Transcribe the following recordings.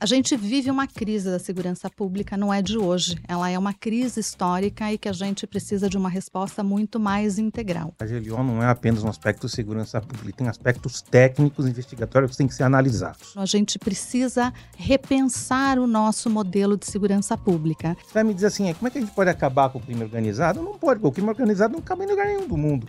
A gente vive uma crise da segurança pública, não é de hoje. Ela é uma crise histórica e que a gente precisa de uma resposta muito mais integral. A GLO não é apenas um aspecto de segurança pública, tem aspectos técnicos investigatórios que têm que ser analisados. A gente precisa repensar o nosso modelo de segurança pública. Você vai me dizer assim, como é que a gente pode acabar com o crime organizado? Não pode, porque o crime organizado não cabe em lugar nenhum do mundo.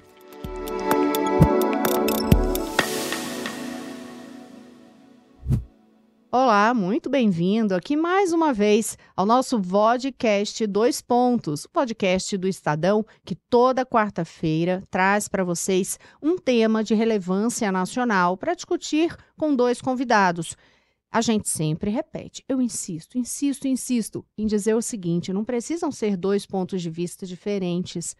Olá, muito bem-vindo aqui mais uma vez ao nosso Vodcast Dois Pontos, o podcast do Estadão que toda quarta-feira traz para vocês um tema de relevância nacional para discutir com dois convidados. A gente sempre repete, eu insisto, insisto, insisto em dizer o seguinte: não precisam ser dois pontos de vista diferentes,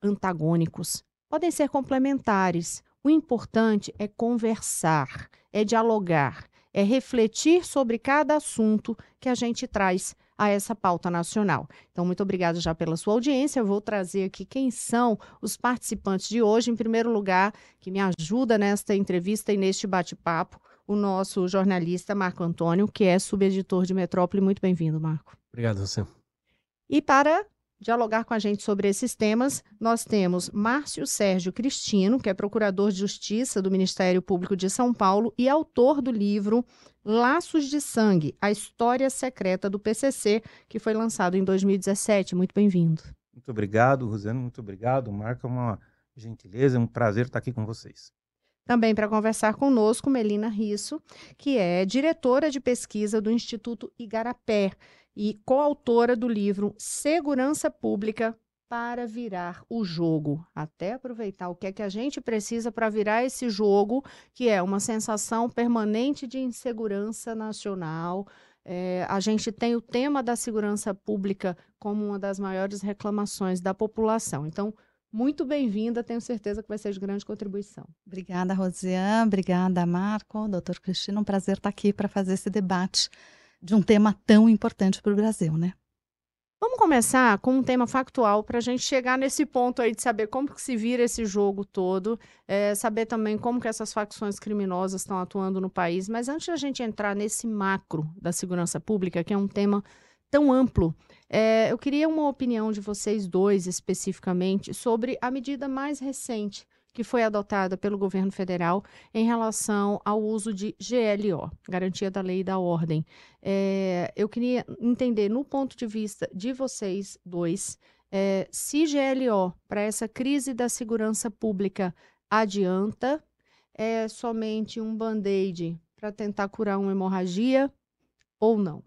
antagônicos. Podem ser complementares. O importante é conversar, é dialogar é refletir sobre cada assunto que a gente traz a essa pauta nacional. Então, muito obrigada já pela sua audiência. Eu vou trazer aqui quem são os participantes de hoje. Em primeiro lugar, que me ajuda nesta entrevista e neste bate-papo, o nosso jornalista Marco Antônio, que é subeditor de Metrópole. Muito bem-vindo, Marco. Obrigado, você. E para dialogar com a gente sobre esses temas, nós temos Márcio Sérgio Cristino, que é procurador de Justiça do Ministério Público de São Paulo e autor do livro Laços de Sangue: A História Secreta do PCC, que foi lançado em 2017. Muito bem-vindo. Muito obrigado, Rosana, muito obrigado. Marca é uma gentileza, é um prazer estar aqui com vocês. Também para conversar conosco, Melina Risso, que é diretora de pesquisa do Instituto Igarapé e coautora do livro Segurança Pública para virar o jogo. Até aproveitar o que é que a gente precisa para virar esse jogo, que é uma sensação permanente de insegurança nacional. É, a gente tem o tema da segurança pública como uma das maiores reclamações da população. Então, muito bem-vinda, tenho certeza que vai ser de grande contribuição. Obrigada, Rosiane, obrigada, Marco, doutor Cristina, um prazer estar aqui para fazer esse debate de um tema tão importante para o Brasil, né? Vamos começar com um tema factual para a gente chegar nesse ponto aí de saber como que se vira esse jogo todo, é, saber também como que essas facções criminosas estão atuando no país. Mas antes da gente entrar nesse macro da segurança pública, que é um tema tão amplo, é, eu queria uma opinião de vocês dois especificamente sobre a medida mais recente que foi adotada pelo governo federal em relação ao uso de GLO, Garantia da Lei e da Ordem. É, eu queria entender, no ponto de vista de vocês dois, é, se GLO, para essa crise da segurança pública, adianta, é somente um band-aid para tentar curar uma hemorragia ou não?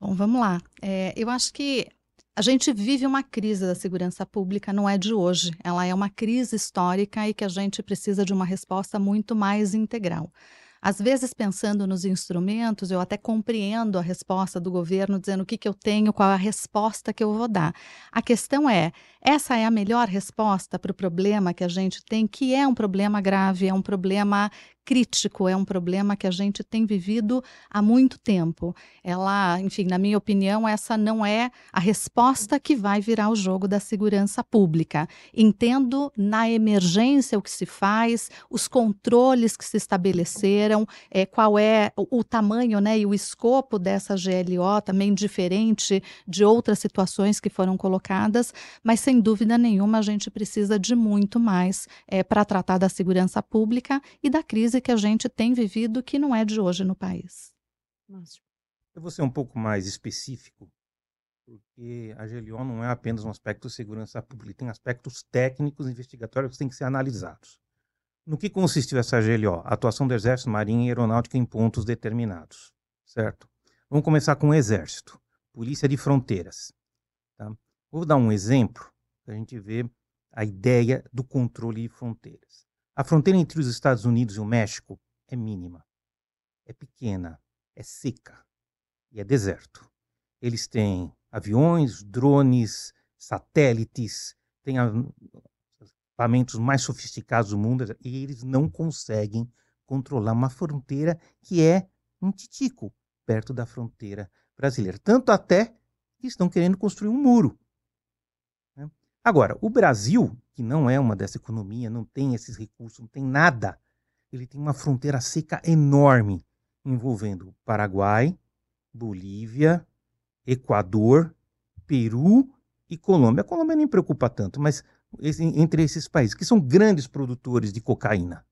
Bom, vamos lá. É, eu acho que a gente vive uma crise da segurança pública, não é de hoje. Ela é uma crise histórica e que a gente precisa de uma resposta muito mais integral. Às vezes, pensando nos instrumentos, eu até compreendo a resposta do governo, dizendo o que, que eu tenho, qual é a resposta que eu vou dar. A questão é: essa é a melhor resposta para o problema que a gente tem, que é um problema grave, é um problema crítico, é um problema que a gente tem vivido há muito tempo. Ela, enfim, na minha opinião, essa não é a resposta que vai virar o jogo da segurança pública. Entendo na emergência o que se faz, os controles que se estabeleceram, é, qual é o, o tamanho né, e o escopo dessa GLO, também diferente de outras situações que foram colocadas, mas sem dúvida nenhuma a gente precisa de muito mais é, para tratar da segurança pública e da crise crise que a gente tem vivido que não é de hoje no país. Eu vou ser um pouco mais específico, porque a GLO não é apenas um aspecto de segurança pública, tem aspectos técnicos investigatórios que têm que ser analisados. No que consistiu essa GLO? atuação do Exército, Marinha e Aeronáutica em pontos determinados, certo? Vamos começar com o Exército, Polícia de Fronteiras. Tá? Vou dar um exemplo para a gente ver a ideia do controle de fronteiras. A fronteira entre os Estados Unidos e o México é mínima, é pequena, é seca e é deserto. Eles têm aviões, drones, satélites, têm equipamentos mais sofisticados do mundo e eles não conseguem controlar uma fronteira que é um titico perto da fronteira brasileira. Tanto até que estão querendo construir um muro. Agora, o Brasil que não é uma dessa economia, não tem esses recursos, não tem nada. Ele tem uma fronteira seca enorme envolvendo Paraguai, Bolívia, Equador, Peru e Colômbia. A Colômbia nem preocupa tanto, mas entre esses países, que são grandes produtores de cocaína,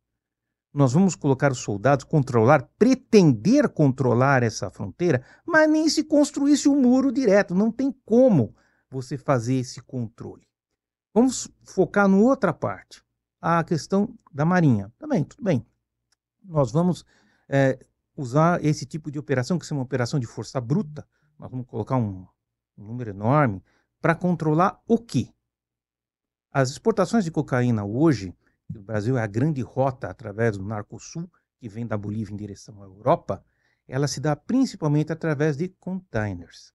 nós vamos colocar os soldados, controlar, pretender controlar essa fronteira, mas nem se construísse um muro direto. Não tem como você fazer esse controle. Vamos focar em outra parte, a questão da Marinha. Também, tudo bem. Nós vamos é, usar esse tipo de operação, que é uma operação de força bruta. Nós vamos colocar um, um número enorme para controlar o quê? As exportações de cocaína hoje, o Brasil é a grande rota através do Narcosul, que vem da Bolívia em direção à Europa, ela se dá principalmente através de containers.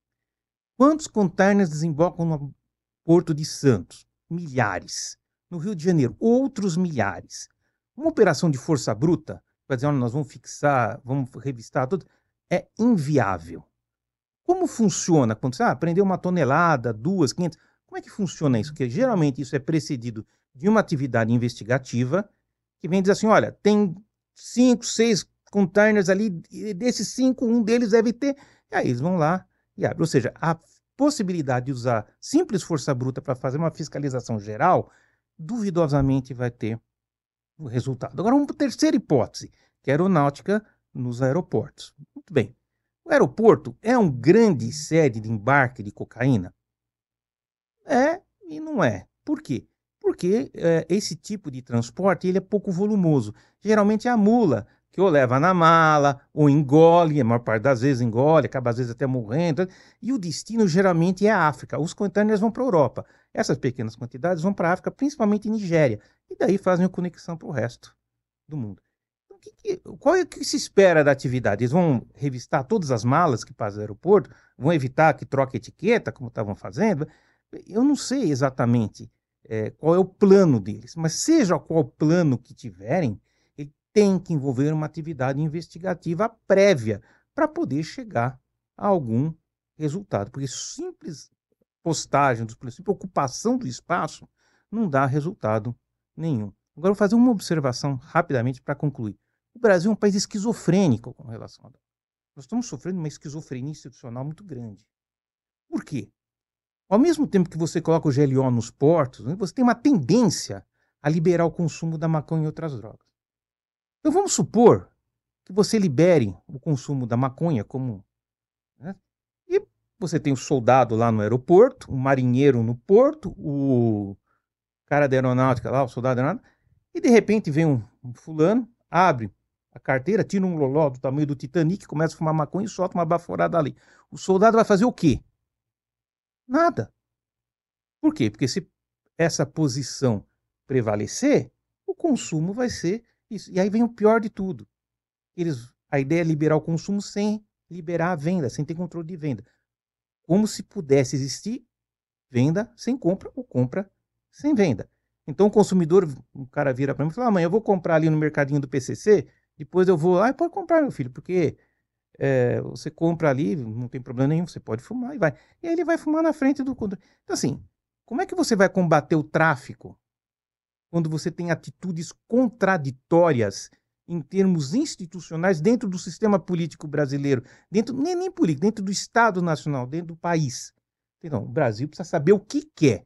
Quantos containers desembocam no Porto de Santos? Milhares. No Rio de Janeiro, outros milhares. Uma operação de força bruta, para dizer, olha, nós vamos fixar, vamos revistar tudo, é inviável. Como funciona quando você ah, prendeu uma tonelada, duas, quinhentas? Como é que funciona isso? Porque geralmente isso é precedido de uma atividade investigativa que vem dizer assim: olha, tem cinco, seis containers ali, desses cinco, um deles deve ter. E aí eles vão lá e abrem. Ou seja, a possibilidade de usar simples força bruta para fazer uma fiscalização geral, duvidosamente vai ter o resultado. Agora, uma terceira hipótese, que é a aeronáutica nos aeroportos. Muito bem. O aeroporto é um grande sede de embarque de cocaína? É e não é. Por quê? Porque é, esse tipo de transporte ele é pouco volumoso. Geralmente é a mula que ou leva na mala, ou engole, a maior parte das vezes engole, acaba às vezes até morrendo. E o destino geralmente é a África. Os containers vão para a Europa. Essas pequenas quantidades vão para a África, principalmente Nigéria. E daí fazem a conexão para o resto do mundo. Então, que, que, qual é o que se espera da atividade? Eles vão revistar todas as malas que passam no aeroporto? Vão evitar que troque etiqueta, como estavam fazendo? Eu não sei exatamente é, qual é o plano deles, mas seja qual plano que tiverem, tem que envolver uma atividade investigativa prévia para poder chegar a algum resultado. Porque simples postagem dos simples ocupação do espaço não dá resultado nenhum. Agora vou fazer uma observação rapidamente para concluir. O Brasil é um país esquizofrênico com relação a Nós estamos sofrendo uma esquizofrenia institucional muito grande. Por quê? Ao mesmo tempo que você coloca o GLO nos portos, né, você tem uma tendência a liberar o consumo da maconha e outras drogas. Então vamos supor que você libere o consumo da maconha como. Né, e você tem o soldado lá no aeroporto, o marinheiro no porto, o cara da aeronáutica lá, o soldado da aeronáutica, e de repente vem um, um fulano, abre a carteira, tira um loló do tamanho do Titanic, começa a fumar maconha e solta uma baforada ali. O soldado vai fazer o quê? Nada. Por quê? Porque se essa posição prevalecer, o consumo vai ser isso. E aí vem o pior de tudo. Eles, a ideia é liberar o consumo sem liberar a venda, sem ter controle de venda. Como se pudesse existir venda sem compra ou compra sem venda. Então o consumidor, o cara vira para mim e fala: amanhã eu vou comprar ali no mercadinho do PCC, depois eu vou lá e pode comprar, meu filho, porque é, você compra ali, não tem problema nenhum, você pode fumar e vai. E aí ele vai fumar na frente do. Então, assim, como é que você vai combater o tráfico quando você tem atitudes contraditórias em termos institucionais dentro do sistema político brasileiro, dentro nem, nem político, dentro do Estado Nacional, dentro do país? Então, o Brasil precisa saber o que quer.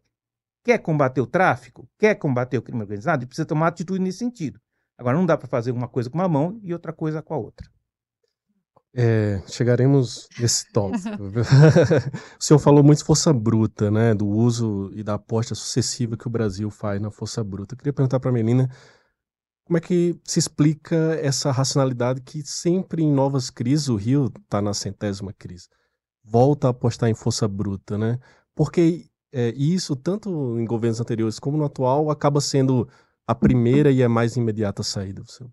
Quer combater o tráfico? Quer combater o crime organizado? E precisa tomar atitude nesse sentido. Agora, não dá para fazer uma coisa com uma mão e outra coisa com a outra. É, chegaremos nesse tópico. o senhor falou muito de força bruta, né? Do uso e da aposta sucessiva que o Brasil faz na força bruta. Eu queria perguntar para a Melina como é que se explica essa racionalidade que sempre em novas crises, o Rio está na centésima crise, volta a apostar em força bruta, né? Porque é, isso, tanto em governos anteriores como no atual, acaba sendo a primeira e a mais imediata saída. Senhor.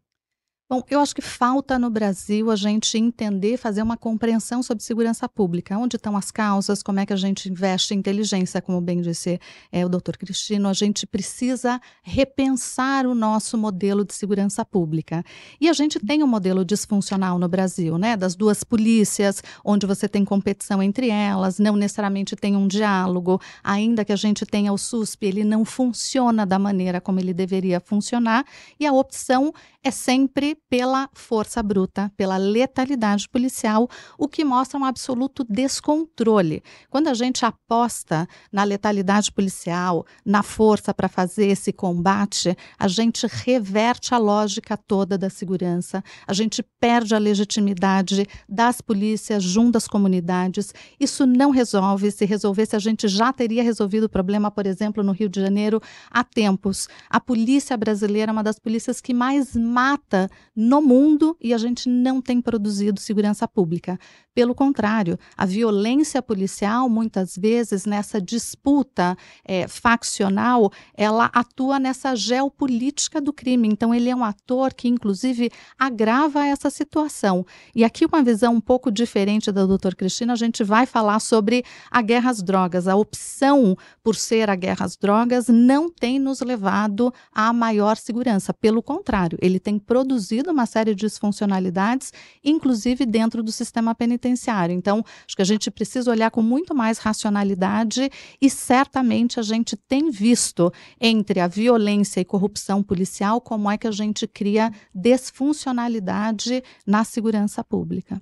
Bom, eu acho que falta no Brasil a gente entender, fazer uma compreensão sobre segurança pública. Onde estão as causas, como é que a gente investe em inteligência, como bem disse é, o doutor Cristino. A gente precisa repensar o nosso modelo de segurança pública. E a gente tem um modelo disfuncional no Brasil, né? Das duas polícias, onde você tem competição entre elas, não necessariamente tem um diálogo. Ainda que a gente tenha o SUSP, ele não funciona da maneira como ele deveria funcionar. E a opção é sempre pela força bruta, pela letalidade policial, o que mostra um absoluto descontrole. Quando a gente aposta na letalidade policial, na força para fazer esse combate, a gente reverte a lógica toda da segurança, a gente perde a legitimidade das polícias junto às comunidades. Isso não resolve. Se resolvesse, a gente já teria resolvido o problema, por exemplo, no Rio de Janeiro há tempos. A polícia brasileira é uma das polícias que mais mata no mundo e a gente não tem produzido segurança pública. Pelo contrário, a violência policial, muitas vezes, nessa disputa é, faccional, ela atua nessa geopolítica do crime. Então, ele é um ator que, inclusive, agrava essa situação. E aqui, uma visão um pouco diferente da doutora Cristina, a gente vai falar sobre a guerra às drogas. A opção por ser a guerra às drogas não tem nos levado a maior segurança. Pelo contrário, ele tem produzido uma série de disfuncionalidades, inclusive dentro do sistema penitenciário. Então, acho que a gente precisa olhar com muito mais racionalidade e certamente a gente tem visto entre a violência e corrupção policial como é que a gente cria desfuncionalidade na segurança pública.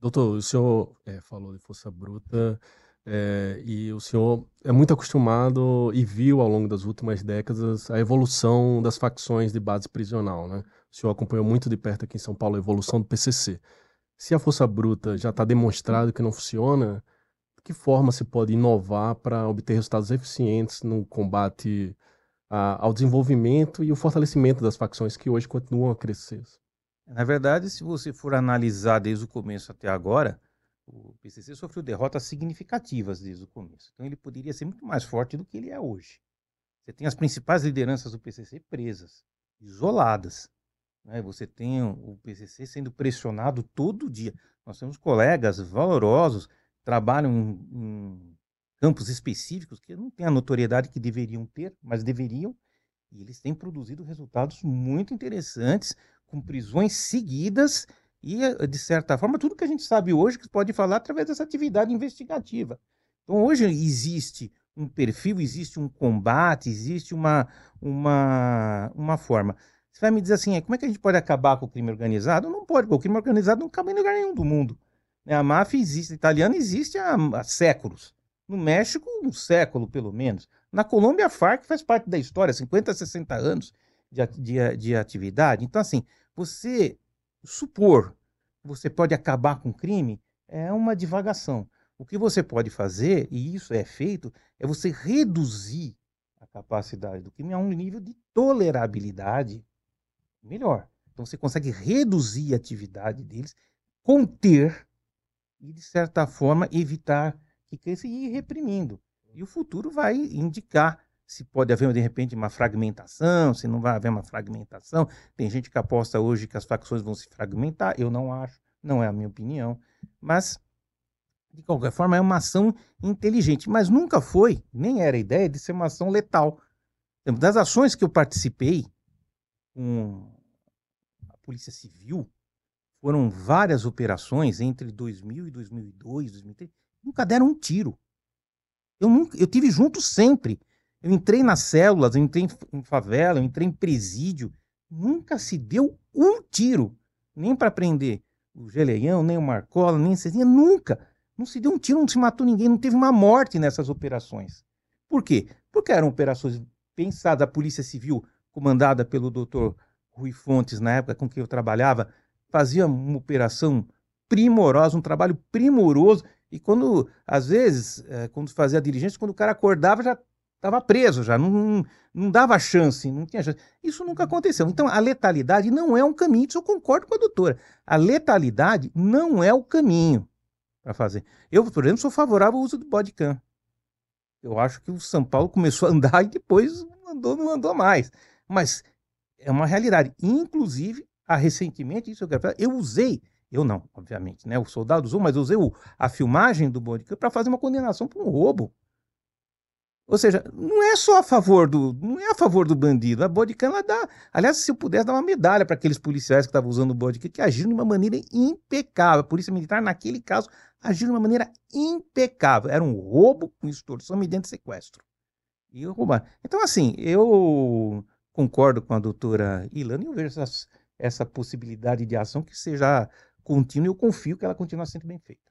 Doutor, o senhor é, falou de força bruta. É, e o senhor é muito acostumado e viu ao longo das últimas décadas a evolução das facções de base prisional, né? O senhor acompanhou muito de perto aqui em São Paulo a evolução do PCC. Se a força bruta já está demonstrado que não funciona, de que forma se pode inovar para obter resultados eficientes no combate a, ao desenvolvimento e o fortalecimento das facções que hoje continuam a crescer? Na verdade, se você for analisar desde o começo até agora, o PCC sofreu derrotas significativas desde o começo. Então ele poderia ser muito mais forte do que ele é hoje. Você tem as principais lideranças do PCC presas, isoladas. Né? Você tem o PCC sendo pressionado todo dia. Nós temos colegas valorosos, trabalham em, em campos específicos que não têm a notoriedade que deveriam ter, mas deveriam. E eles têm produzido resultados muito interessantes, com prisões seguidas e, eh, de certa forma, tudo que a gente sabe hoje que pode falar através dessa atividade investigativa. Então, hoje existe um perfil, existe um combate, existe uma, uma, uma forma. Você vai me dizer assim, como é que a gente pode acabar com o crime organizado? Não pode, porque o crime organizado não cabe em lugar nenhum do mundo. Né? A máfia existe, a italiana existe há, há séculos. No México, um século pelo menos. Na Colômbia, a Farc faz parte da história, 50, 60 anos de, de, de atividade. Então, assim, você supor que você pode acabar com o crime é uma divagação. O que você pode fazer, e isso é feito, é você reduzir a capacidade do crime a um nível de tolerabilidade melhor. Então você consegue reduzir a atividade deles, conter e, de certa forma, evitar que cresça e ir reprimindo. E o futuro vai indicar se pode haver de repente uma fragmentação, se não vai haver uma fragmentação. Tem gente que aposta hoje que as facções vão se fragmentar, eu não acho, não é a minha opinião, mas de qualquer forma é uma ação inteligente, mas nunca foi, nem era a ideia de ser uma ação letal. Das ações que eu participei com Polícia Civil, foram várias operações entre 2000 e 2002, 2003, nunca deram um tiro. Eu, nunca, eu tive junto sempre. Eu entrei nas células, eu entrei em favela, eu entrei em presídio. Nunca se deu um tiro, nem para prender o Geleião, nem o Marcola, nem Cezinha, nunca. Não se deu um tiro, não se matou ninguém, não teve uma morte nessas operações. Por quê? Porque eram operações pensadas, a Polícia Civil, comandada pelo doutor Rui Fontes, na época com que eu trabalhava, fazia uma operação primorosa, um trabalho primoroso. E quando, às vezes, é, quando fazia a diligência, quando o cara acordava, já estava preso já, não, não dava chance, não tinha chance. Isso nunca aconteceu. Então, a letalidade não é um caminho, isso eu concordo com a doutora. A letalidade não é o caminho para fazer. Eu, por exemplo, sou favorável ao uso do bodycam. Eu acho que o São Paulo começou a andar e depois andou, não andou mais. Mas é uma realidade. Inclusive, a recentemente, isso eu quero falar, eu usei, eu não, obviamente, né? O soldado usou, mas usei o, a filmagem do bodycam para fazer uma condenação por um roubo. Ou seja, não é só a favor do, não é a favor do bandido. A bodycam ela dá, aliás, se eu pudesse dar uma medalha para aqueles policiais que estavam usando o bodycam, que agiram de uma maneira impecável. A polícia militar naquele caso agiu de uma maneira impecável. Era um roubo com extorsão mediante sequestro. E roubar. Então assim, eu concordo com a doutora Ilana e eu vejo essas essa possibilidade de ação que seja contínua e eu confio que ela continue sendo bem feita.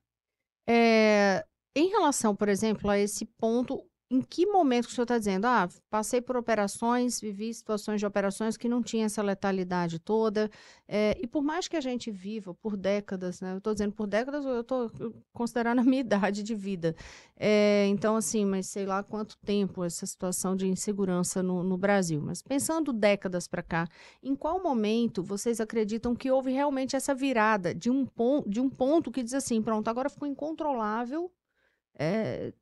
É, em relação, por exemplo, a esse ponto, em que momento o senhor está dizendo, ah, passei por operações, vivi situações de operações que não tinha essa letalidade toda, é, e por mais que a gente viva por décadas, né, eu estou dizendo por décadas, eu estou considerando a minha idade de vida, é, então assim, mas sei lá quanto tempo essa situação de insegurança no, no Brasil, mas pensando décadas para cá, em qual momento vocês acreditam que houve realmente essa virada de um, ponto, de um ponto que diz assim, pronto, agora ficou incontrolável, é,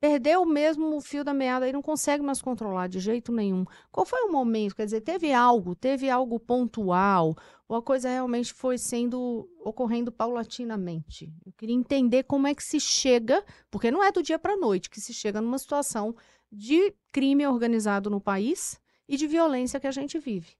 perdeu mesmo o fio da meada e não consegue mais controlar de jeito nenhum. Qual foi o momento? Quer dizer, teve algo, teve algo pontual, ou a coisa realmente foi sendo ocorrendo paulatinamente? Eu queria entender como é que se chega, porque não é do dia para a noite que se chega numa situação de crime organizado no país e de violência que a gente vive.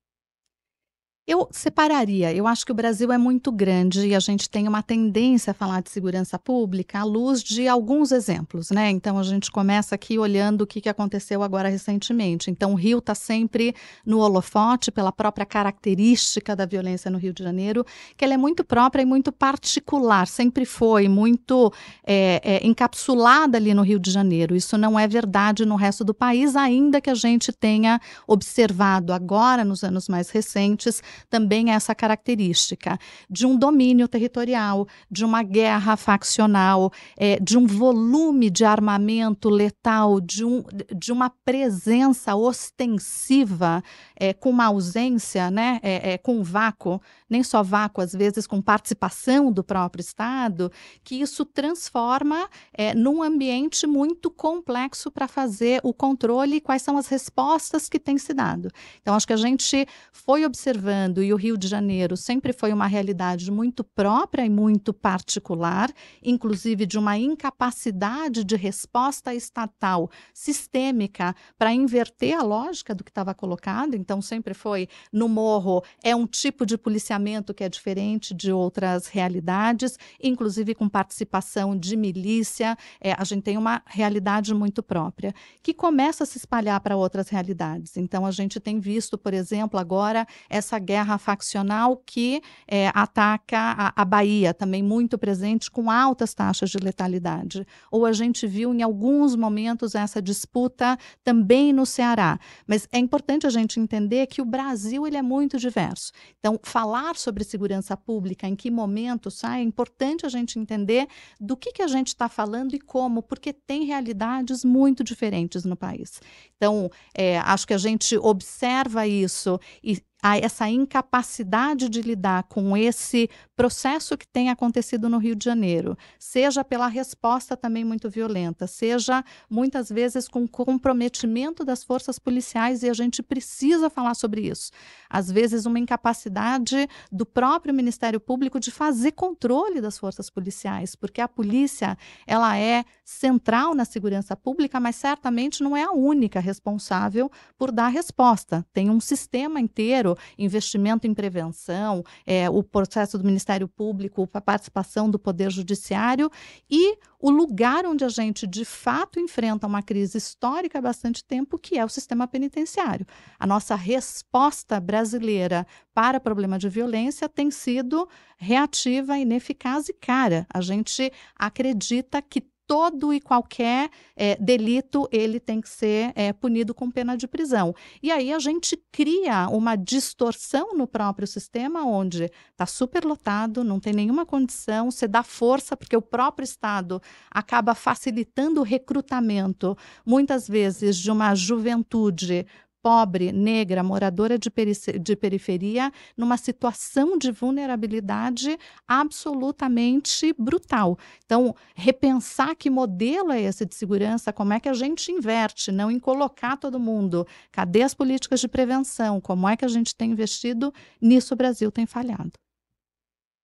Eu separaria. Eu acho que o Brasil é muito grande e a gente tem uma tendência a falar de segurança pública à luz de alguns exemplos, né? Então a gente começa aqui olhando o que, aconteceu agora recentemente. Então o Rio está sempre no holofote pela própria característica da violência no Rio de Janeiro, que ela é muito própria e muito particular, sempre foi muito é, é, encapsulada ali no Rio de Janeiro. Isso não é verdade no resto do país, ainda que a gente tenha observado agora, nos anos mais recentes, também essa característica de um domínio territorial, de uma guerra faccional, é, de um volume de armamento letal, de, um, de uma presença ostensiva é, com uma ausência, né, é, é com vácuo, nem só vácuo, às vezes com participação do próprio Estado, que isso transforma é, num ambiente muito complexo para fazer o controle e quais são as respostas que têm se dado. Então, acho que a gente foi observando e o Rio de Janeiro sempre foi uma realidade muito própria e muito particular, inclusive de uma incapacidade de resposta estatal sistêmica para inverter a lógica do que estava colocado. Então, sempre foi no morro, é um tipo de policiamento que é diferente de outras realidades, inclusive com participação de milícia. É, a gente tem uma realidade muito própria, que começa a se espalhar para outras realidades. Então, a gente tem visto, por exemplo, agora essa guerra faccional que é, ataca a, a, Bahia, também muito presente, com altas taxas de letalidade. Ou a gente viu em alguns momentos essa disputa também no Ceará. Mas é importante a gente entender que o Brasil ele é muito diverso. Então, falar sobre segurança pública, em que momento sai, é importante a gente entender do que, que a gente está falando e como, porque tem realidades muito diferentes no país. Então, é, acho que a gente observa isso e a essa incapacidade de lidar com esse processo que tem acontecido no Rio de Janeiro, seja pela resposta também muito violenta, seja muitas vezes com comprometimento das forças policiais, e a gente precisa falar sobre isso. Às vezes, uma incapacidade do próprio Ministério Público de fazer controle das forças policiais, porque a polícia ela é central na segurança pública, mas certamente não é a única responsável por dar resposta. Tem um sistema inteiro investimento em prevenção, é, o processo do Ministério Público, a participação do Poder Judiciário e o lugar onde a gente de fato enfrenta uma crise histórica há bastante tempo, que é o sistema penitenciário. A nossa resposta brasileira para o problema de violência tem sido reativa, ineficaz e cara. A gente acredita que todo e qualquer é, delito ele tem que ser é, punido com pena de prisão. E aí a gente cria uma distorção no próprio sistema, onde está superlotado, não tem nenhuma condição, você dá força, porque o próprio Estado acaba facilitando o recrutamento, muitas vezes, de uma juventude pobre, negra, moradora de, de, periferia, numa situação de vulnerabilidade absolutamente brutal. Então, repensar que modelo é esse de segurança, como é que a gente inverte, não em colocar todo mundo. Cadê as políticas de prevenção? Como é que a gente tem investido? Nisso o Brasil tem falhado.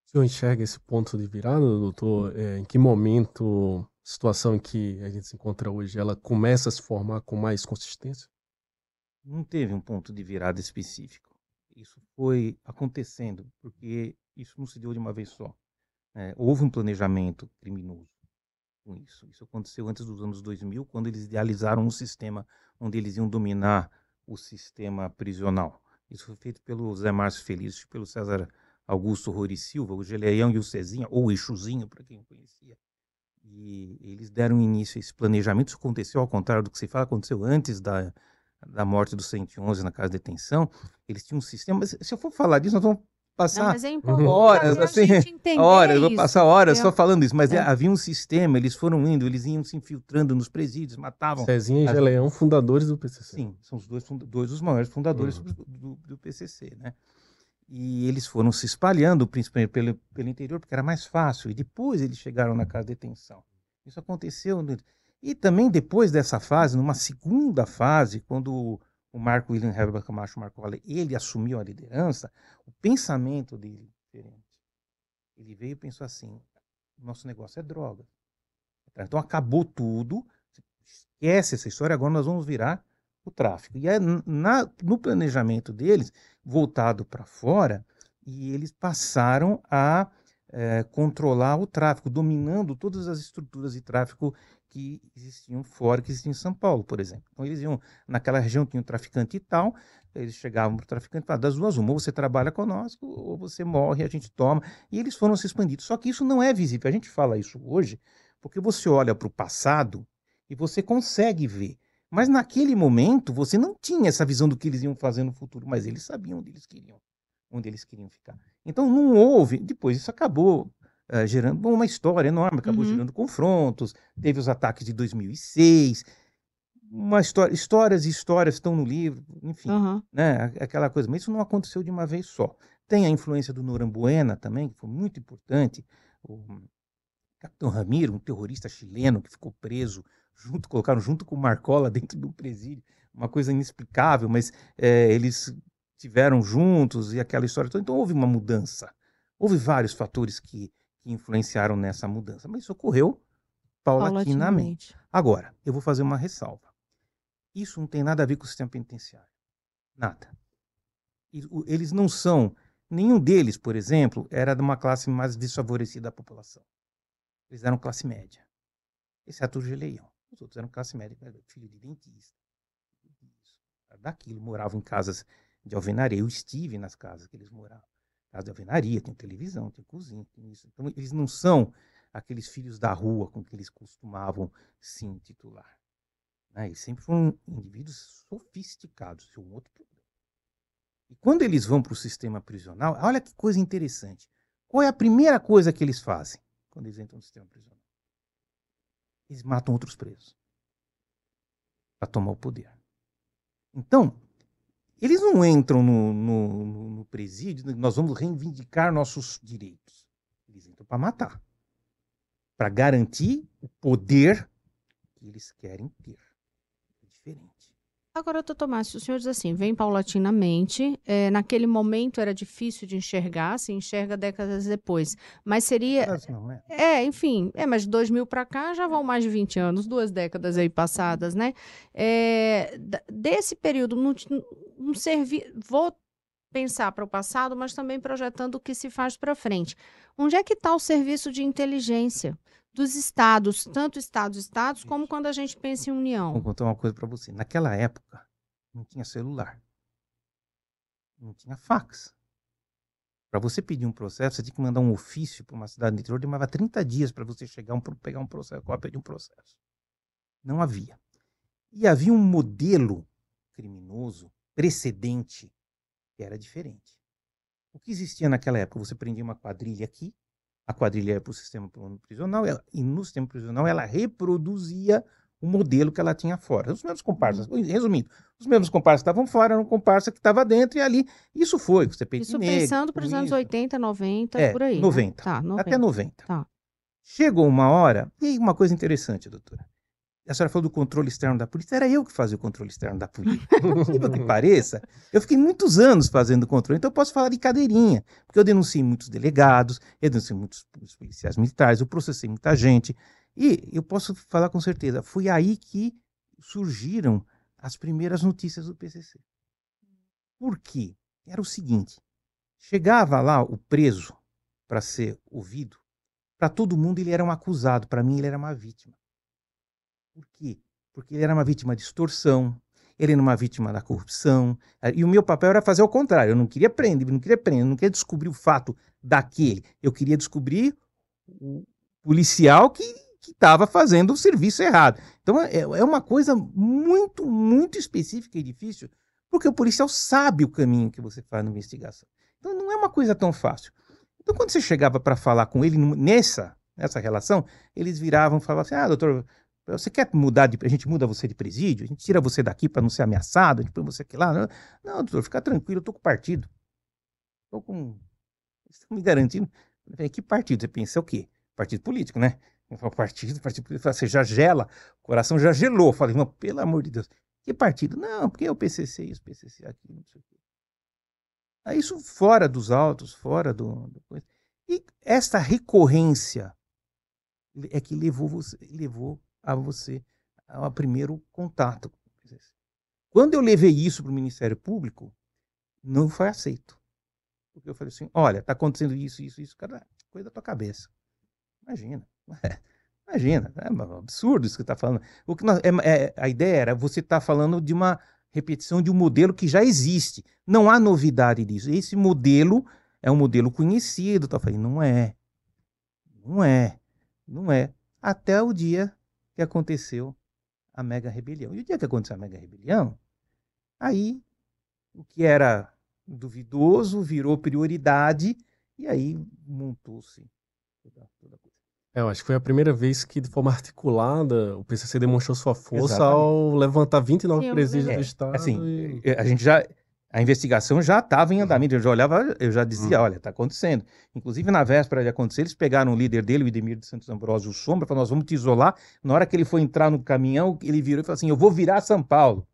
O senhor enxerga esse ponto de virada, doutor? É, em que momento, situação em que a gente se encontra hoje, ela começa a se formar com mais consistência? Não teve um ponto de virada específico. Isso foi acontecendo, porque isso não se deu de uma vez só. É, houve um planejamento criminoso com isso. Isso aconteceu antes dos anos 2000, quando eles idealizaram um sistema onde eles iam dominar o sistema prisional. Isso foi feito pelo Zé Márcio Feliz, pelo César Augusto Rori Silva, o Geleião e o Cezinha, ou o Exuzinho, para quem conhecia. E eles deram início a esse planejamento. Isso aconteceu ao contrário do que se fala, aconteceu antes da, da morte do 111 na casa de detenção. Eles tinham um sistema. Mas se eu for falar disso, nós vamos passar Não, mas é horas, assim, horas, eu vou isso, passar horas entendeu? só falando isso. Mas É. é, havia um sistema, eles foram indo, eles iam se infiltrando nos presídios, matavam. Cezinha e Geleão, fundadores do PCC. Sim, são os dois, dois dos maiores fundadores Uhum. do, do- do PCC, né? E eles foram se espalhando, principalmente pelo, pelo interior, porque era mais fácil. E depois eles chegaram na casa de detenção. Isso aconteceu. E também depois dessa fase, numa segunda fase, quando o Marco William Herbert Camacho Marcola, ele assumiu a liderança, o pensamento dele é diferente. Ele veio e pensou assim, nosso negócio é droga. Então acabou tudo, esquece essa história, agora nós vamos virar o tráfico. E é na, no planejamento deles, voltado para fora, e eles passaram a eh, controlar o tráfico, dominando todas as estruturas de tráfico que existiam fora, que existiam em São Paulo, por exemplo. Então eles iam, naquela região tinha um traficante e tal, eles chegavam para o traficante e falavam, das duas uma, ou você trabalha conosco, ou você morre, a gente toma. E eles foram se expandindo. Só que isso não é visível. A gente fala isso hoje porque você olha para o passado e você consegue ver. Mas naquele momento você não tinha essa visão do que eles iam fazer no futuro, mas eles sabiam onde eles queriam, onde eles queriam ficar. Então não houve, depois isso acabou eh, gerando bom, uma história enorme, acabou Uhum. gerando confrontos, teve os ataques de 2006, uma história, histórias e histórias estão no livro, enfim, Aham. né, aquela coisa, mas isso não aconteceu de uma vez só. Tem a influência do Norambuena também, que foi muito importante, o Capitão Ramiro, um terrorista chileno que ficou preso, junto, colocaram junto com o Marcola dentro do presídio, uma coisa inexplicável, mas eh, eles tiveram juntos e aquela história toda. Então houve uma mudança. Houve vários fatores que, que influenciaram nessa mudança, mas isso ocorreu paulatinamente. Agora, eu vou fazer uma ressalva. Isso não tem nada a ver com o sistema penitenciário. Nada. Eles não são. Nenhum deles, por exemplo, era de uma classe mais desfavorecida da população. Eles eram classe média. Exceto o Geleião. Os outros eram classe média, filho de dentista. Daquilo, moravam em casas de alvenaria. Eu estive nas casas que eles moravam. Casa de alvenaria, tem televisão, tem cozinha, tem isso. Então, eles não são aqueles filhos da rua com que eles costumavam se intitular. né? Eles sempre foram indivíduos sofisticados. Isso é um outro problema. E quando eles vão para o sistema prisional, olha que coisa interessante. Qual é a primeira coisa que eles fazem quando eles entram no sistema prisional? Eles matam outros presos para tomar o poder. Então, eles não entram no, no, no- presídio, nós vamos reivindicar nossos direitos. Eles entram para matar. Para garantir o poder que eles querem ter. Agora, doutor Márcio, o senhor diz assim, vem paulatinamente, é, naquele momento era difícil de enxergar, se enxerga décadas depois, mas seria, Mas não é. é, enfim, é, mas de 2000 para cá já vão mais de 20 anos, duas décadas aí passadas, né? É, desse período, não, não servi, vou pensar para o passado, mas também projetando o que se faz para frente. Onde é que está o serviço de inteligência dos estados, tanto estados, estados, como quando a gente pensa em Vou união? contar uma coisa para você. Naquela época, não tinha celular. Não tinha fax. Para você pedir um processo, você tinha que mandar um ofício para uma cidade do interior, demorava 30 dias para você chegar um, pegar um processo, cópia de um processo. Não havia. E havia um modelo criminoso precedente que era diferente. O que existia naquela época? Você prendia uma quadrilha aqui, a quadrilha ia para o sistema prisional, ela- e no sistema prisional ela reproduzia o modelo que ela tinha fora. Os mesmos comparsas, resumindo, os mesmos comparsas estavam fora, era um comparsa que estava dentro e ali. Isso foi, você peito Isso negro, pensando para os anos isso. 80, 90, É, por aí. né? 90. Tá, 90. Até 90. Tá. Chegou uma hora, e aí uma coisa interessante, doutora. A senhora falou do controle externo da polícia, era eu que fazia o controle externo da polícia. Incrível que pareça, eu fiquei muitos anos fazendo controle, então eu posso falar de cadeirinha, porque eu denunciei muitos delegados, eu denunciei muitos policiais militares, eu processei muita gente, e eu posso falar com certeza, foi aí que surgiram as primeiras notícias do PCC. Por quê? Era o seguinte, chegava lá o preso para ser ouvido, para todo mundo ele era um acusado, para mim ele era uma vítima. Por quê? Porque ele era uma vítima de extorsão, ele era uma vítima da corrupção. E o meu papel era fazer o contrário. Eu não queria prender, não queria prender, não queria descobrir o fato daquele. Eu queria descobrir o policial que estava fazendo o serviço errado. Então é, é uma coisa muito, muito específica e difícil, porque o policial sabe o caminho que você faz na investigação. Então não é uma coisa tão fácil. Então quando você chegava para falar com ele nessa, nessa relação, eles viravam e falavam assim: ah, doutor, você quer mudar de. A gente muda você de presídio, a gente tira você daqui para não ser ameaçado, a gente põe você aqui lá. Não, doutor, fica tranquilo, eu tô com partido. Tô com. Estão me garantindo. Que partido? Você pensa o quê? Partido político, né? O partido, partido político, você já gela, o coração já gelou. Eu falei, irmão, pelo amor de Deus, que partido? Não, porque é o PCC isso, o PCC aqui, não sei o quê. Aí isso fora dos autos, fora do, do. E esta recorrência é que levou você, levou a você ao primeiro contato. Quando eu levei isso para o Ministério Público, não foi aceito. Porque eu falei assim: olha, está acontecendo isso, isso, isso, coisa da tua cabeça. Imagina. Imagina, é um absurdo isso que está falando. O que nós, é, é, a ideia era você estar tá falando de uma repetição de um modelo que já existe. Não há novidade disso. Esse modelo é um modelo conhecido. Tá falando, não é. Não é. Não é. Até o dia que aconteceu a mega rebelião. E o dia que aconteceu a mega rebelião, aí o que era duvidoso virou prioridade e aí montou-se toda, toda a coisa. É, eu acho que foi a primeira vez que, de forma articulada, o PCC demonstrou sua força Exatamente. ao levantar 29 Sim, presídios é, do Estado. Assim, e... a gente já a investigação já estava em andamento. Eu já olhava, eu já dizia, uhum. olha, está acontecendo. Inclusive, na véspera de acontecer, eles pegaram o líder dele, o Idemir de Santos Ambrosio Sombra, e falaram, nós vamos te isolar. Na hora que ele foi entrar no caminhão, ele virou e falou assim, eu vou virar São Paulo.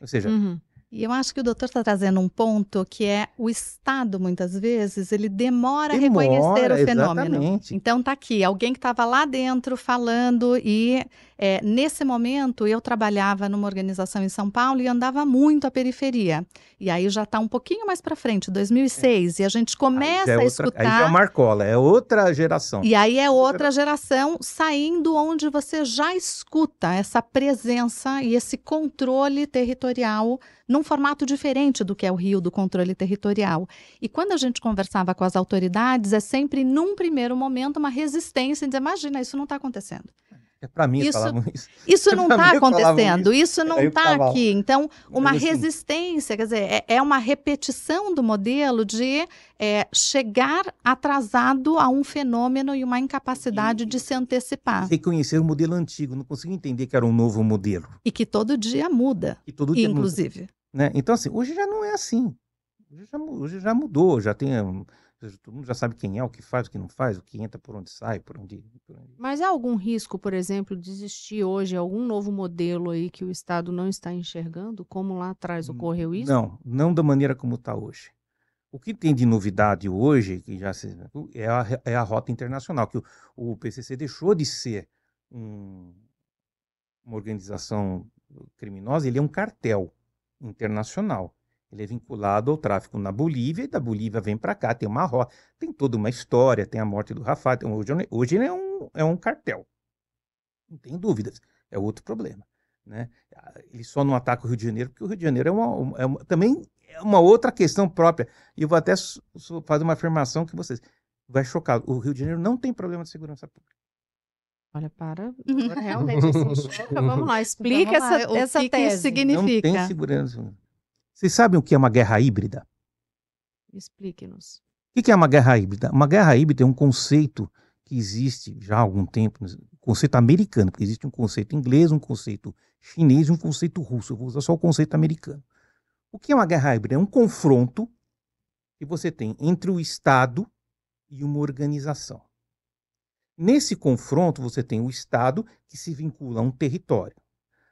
Ou seja, uhum. E eu acho que o doutor está trazendo um ponto que é o Estado, muitas vezes, ele demora, demora a reconhecer o fenômeno. Exatamente. Então tá aqui, alguém que estava lá dentro falando e é, nesse momento eu trabalhava numa organização em São Paulo e andava muito à periferia. E aí já está um pouquinho mais para frente, 2006, é. e a gente começa é outra, a escutar. Aí já é Marcola, é outra geração. E aí é outra geração saindo onde você já escuta essa presença e esse controle territorial num formato diferente do que é o Rio do controle territorial. E quando a gente conversava com as autoridades, é sempre, num primeiro momento, uma resistência em dizer: imagina, isso não está acontecendo. É para mim isso, isso. Isso não está acontecendo, isso, isso não está aqui. Então, uma assim, resistência, quer dizer, é, é, uma repetição do modelo de é, chegar atrasado a um fenômeno e uma incapacidade e, de se antecipar. Reconhecer o modelo antigo, não consigo entender que era um novo modelo. E que todo dia muda, e todo dia inclusive. Muda. Né? Então, assim, hoje já não é assim. Hoje já, hoje já mudou, já tem todo mundo já sabe quem é, o que faz, o que não faz, o que entra, por onde sai, por onde. Por onde... Mas há algum risco, por exemplo, de existir hoje algum novo modelo aí que o Estado não está enxergando, como lá atrás ocorreu isso? Não, não da maneira como está hoje. O que tem de novidade hoje, que já se, é, a, é a rota internacional, que o, o PCC deixou de ser um, uma organização criminosa, ele é um cartel internacional. Ele é vinculado ao tráfico na Bolívia, e da Bolívia vem para cá, tem uma rota, tem toda uma história, tem a morte do Rafael. Então hoje, hoje ele é um, é um cartel. Não tem dúvidas. É outro problema. Né? Ele só não ataca o Rio de Janeiro, porque o Rio de Janeiro é, uma, é uma, também é uma outra questão própria. E eu vou até fazer uma afirmação que vocês vai chocar. O Rio de Janeiro não tem problema de segurança pública. Olha, para. Agora realmente assim, choca. Vamos lá, explica Vamos lá, essa, essa que tese. Que significa. Não tem segurança. Vocês sabem o que é uma guerra híbrida? Explique-nos. O que é uma guerra híbrida? Uma guerra híbrida é um conceito que existe já há algum tempo, um conceito americano, porque existe um conceito inglês, um conceito chinês e um conceito russo. Eu vou usar só o conceito americano. O que é uma guerra híbrida? É um confronto que você tem entre o Estado e uma organização. Nesse confronto, você tem o Estado que se vincula a um território.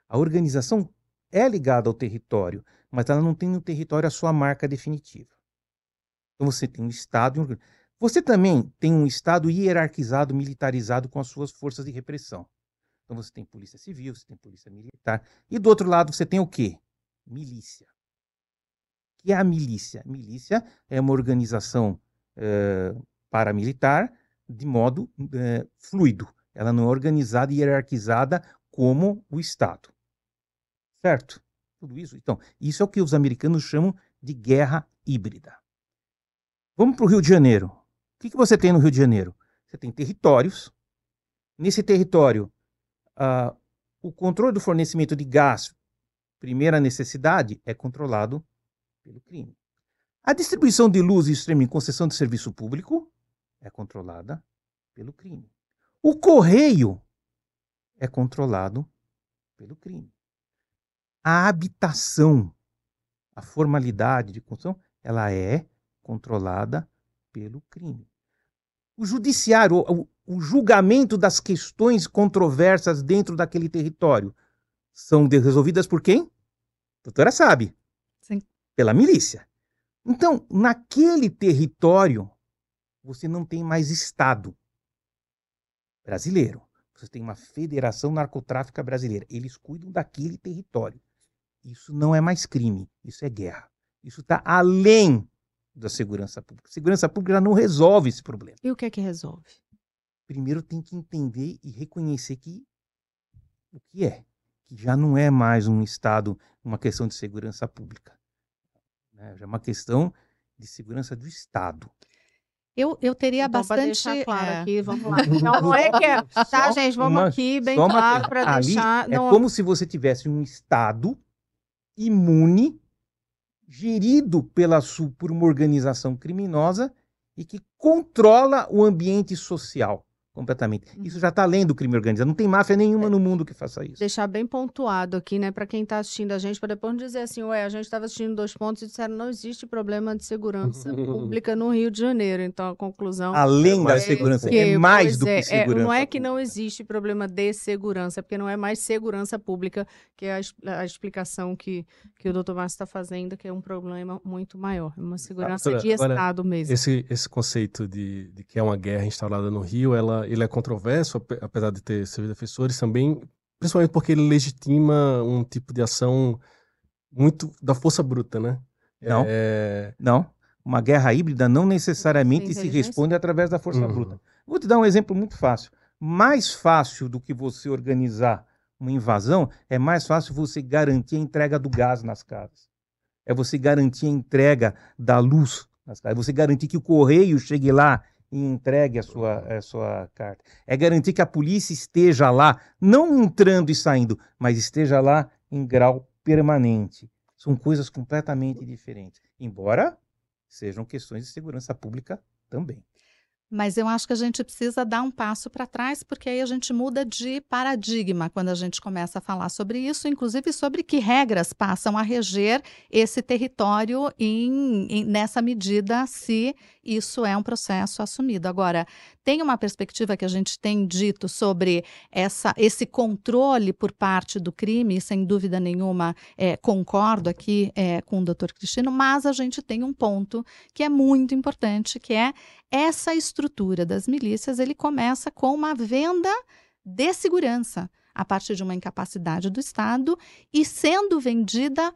A organização é ligada ao território, mas ela não tem no território a sua marca definitiva. Então você tem um Estado. Você também tem um Estado hierarquizado, militarizado com as suas forças de repressão. Então você tem polícia civil, você tem polícia militar. E do outro lado você tem o quê? Milícia. O que é a milícia? Milícia é uma organização é, paramilitar de modo é, fluido. Ela não é organizada e hierarquizada como o Estado. Certo? tudo isso. Então, isso é o que os americanos chamam de guerra híbrida. Vamos para o Rio de Janeiro. O que, que você tem no Rio de Janeiro? Você tem territórios. Nesse território, uh, o controle do fornecimento de gás, primeira necessidade, é controlado pelo crime. A distribuição de luz e streaming em concessão de serviço público é controlada pelo crime. O correio é controlado pelo crime. A habitação, a formalidade de construção, ela é controlada pelo crime. O judiciário, o, o julgamento das questões controversas dentro daquele território são resolvidas por quem? A doutora sabe. Sim. Pela milícia. Então, naquele território, você não tem mais Estado brasileiro. Você tem uma Federação Narcotráfica Brasileira. Eles cuidam daquele território. Isso não é mais crime, isso é guerra. Isso está além da segurança pública. A segurança pública não resolve esse problema. E o que é que resolve? Primeiro tem que entender e reconhecer que o que é, que já não é mais um Estado, uma questão de segurança pública. Né? Já é uma questão de segurança do Estado. Eu, eu teria então, bastante. deixar claro é. aqui, vamos lá. Não, não é que é. Tá, Só gente, vamos uma- aqui, bem claro, para deixar. É não- como se você tivesse um Estado imune, gerido pela, por uma organização criminosa e que controla o ambiente social completamente. Uhum. Isso já está além do crime organizado. Não tem máfia É. nenhuma no mundo que faça isso. deixar bem pontuado aqui, né, para quem está assistindo a gente, para depois não dizer assim, ué, a gente estava assistindo dois pontos e disseram não existe problema de segurança pública no Rio de Janeiro. Então a conclusão Além da mais segurança, que, é mais do é, que segurança. É, não é que não existe problema de segurança, é porque não é mais segurança pública, que é a, a explicação que, que o doutor Márcio está fazendo, que é um problema muito maior. É uma segurança doutora, de agora, Estado mesmo. Esse, esse conceito de, de que é uma guerra instalada no Rio, ela, ele é controverso, ape- apesar de ter seus defensores também, principalmente porque ele legitima um tipo de ação muito da força bruta, né? Não. É, Não. Uma guerra híbrida não necessariamente se responde através da força Uhum. bruta. Vou te dar um exemplo muito fácil. Mais fácil do que você organizar uma invasão, é mais fácil você garantir a entrega do gás nas casas. É você garantir a entrega da luz nas casas. É você garantir que o correio chegue lá e entregue a sua, a sua carta. É garantir que a polícia esteja lá, não entrando e saindo, mas esteja lá em grau permanente. São coisas completamente diferentes. Embora sejam questões de segurança pública também. Mas eu acho que a gente precisa dar um passo para trás, porque aí a gente muda de paradigma quando a gente começa a falar sobre isso, inclusive sobre que regras passam a reger esse território em, em- nessa medida, se isso é um processo assumido. Agora, tem uma perspectiva que a gente tem dito sobre essa, esse controle por parte do crime, sem dúvida nenhuma, é, concordo aqui é, com o doutor Cristino, mas a gente tem um ponto que é muito importante, que é essa estrutura das milícias, ele começa com uma venda de segurança a partir de uma incapacidade do Estado e sendo vendida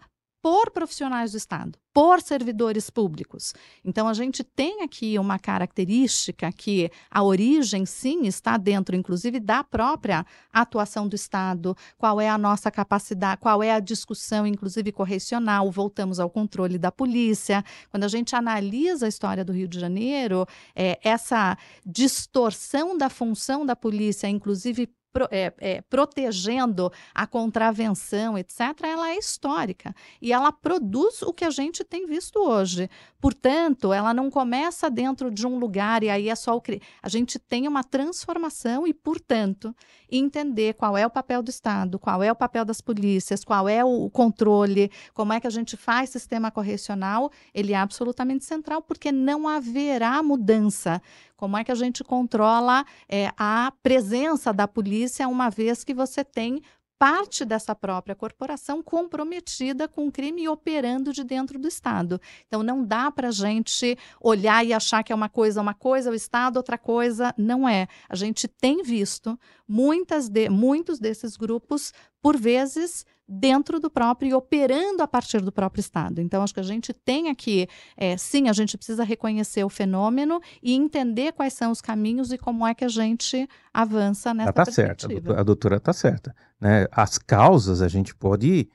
por profissionais do Estado, por servidores públicos. Então, a gente tem aqui uma característica que a origem, sim, está dentro, inclusive, da própria atuação do Estado, qual é a nossa capacidade, qual é a discussão, inclusive, correcional, voltamos ao controle da polícia. Quando a gente analisa a história do Rio de Janeiro, é, essa distorção da função da polícia, inclusive pro- é, é, protegendo a contravenção, etc., ela é histórica e ela produz o que a gente tem visto hoje. Portanto, ela não começa dentro de um lugar e aí é só o cri... A gente tem uma transformação e, portanto, entender qual é o papel do Estado, qual é o papel das polícias, qual é o controle, como é que a gente faz sistema correcional, ele é absolutamente central, porque não haverá mudança. Como é que a gente controla é, a presença da polícia, uma vez que você tem parte dessa própria corporação comprometida com o crime e operando de dentro do Estado. Então, não dá para a gente olhar e achar que é uma coisa uma coisa, o Estado outra coisa. Não é. A gente tem visto muitas de, muitos desses grupos, por vezes, dentro do próprio e operando a partir do próprio Estado. Então, acho que a gente tem aqui, é, sim, a gente precisa reconhecer o fenômeno e entender quais são os caminhos e como é que a gente avança nessa Ela tá certa, a perspectiva. doutora- a doutora está certa. Né? As causas a gente pode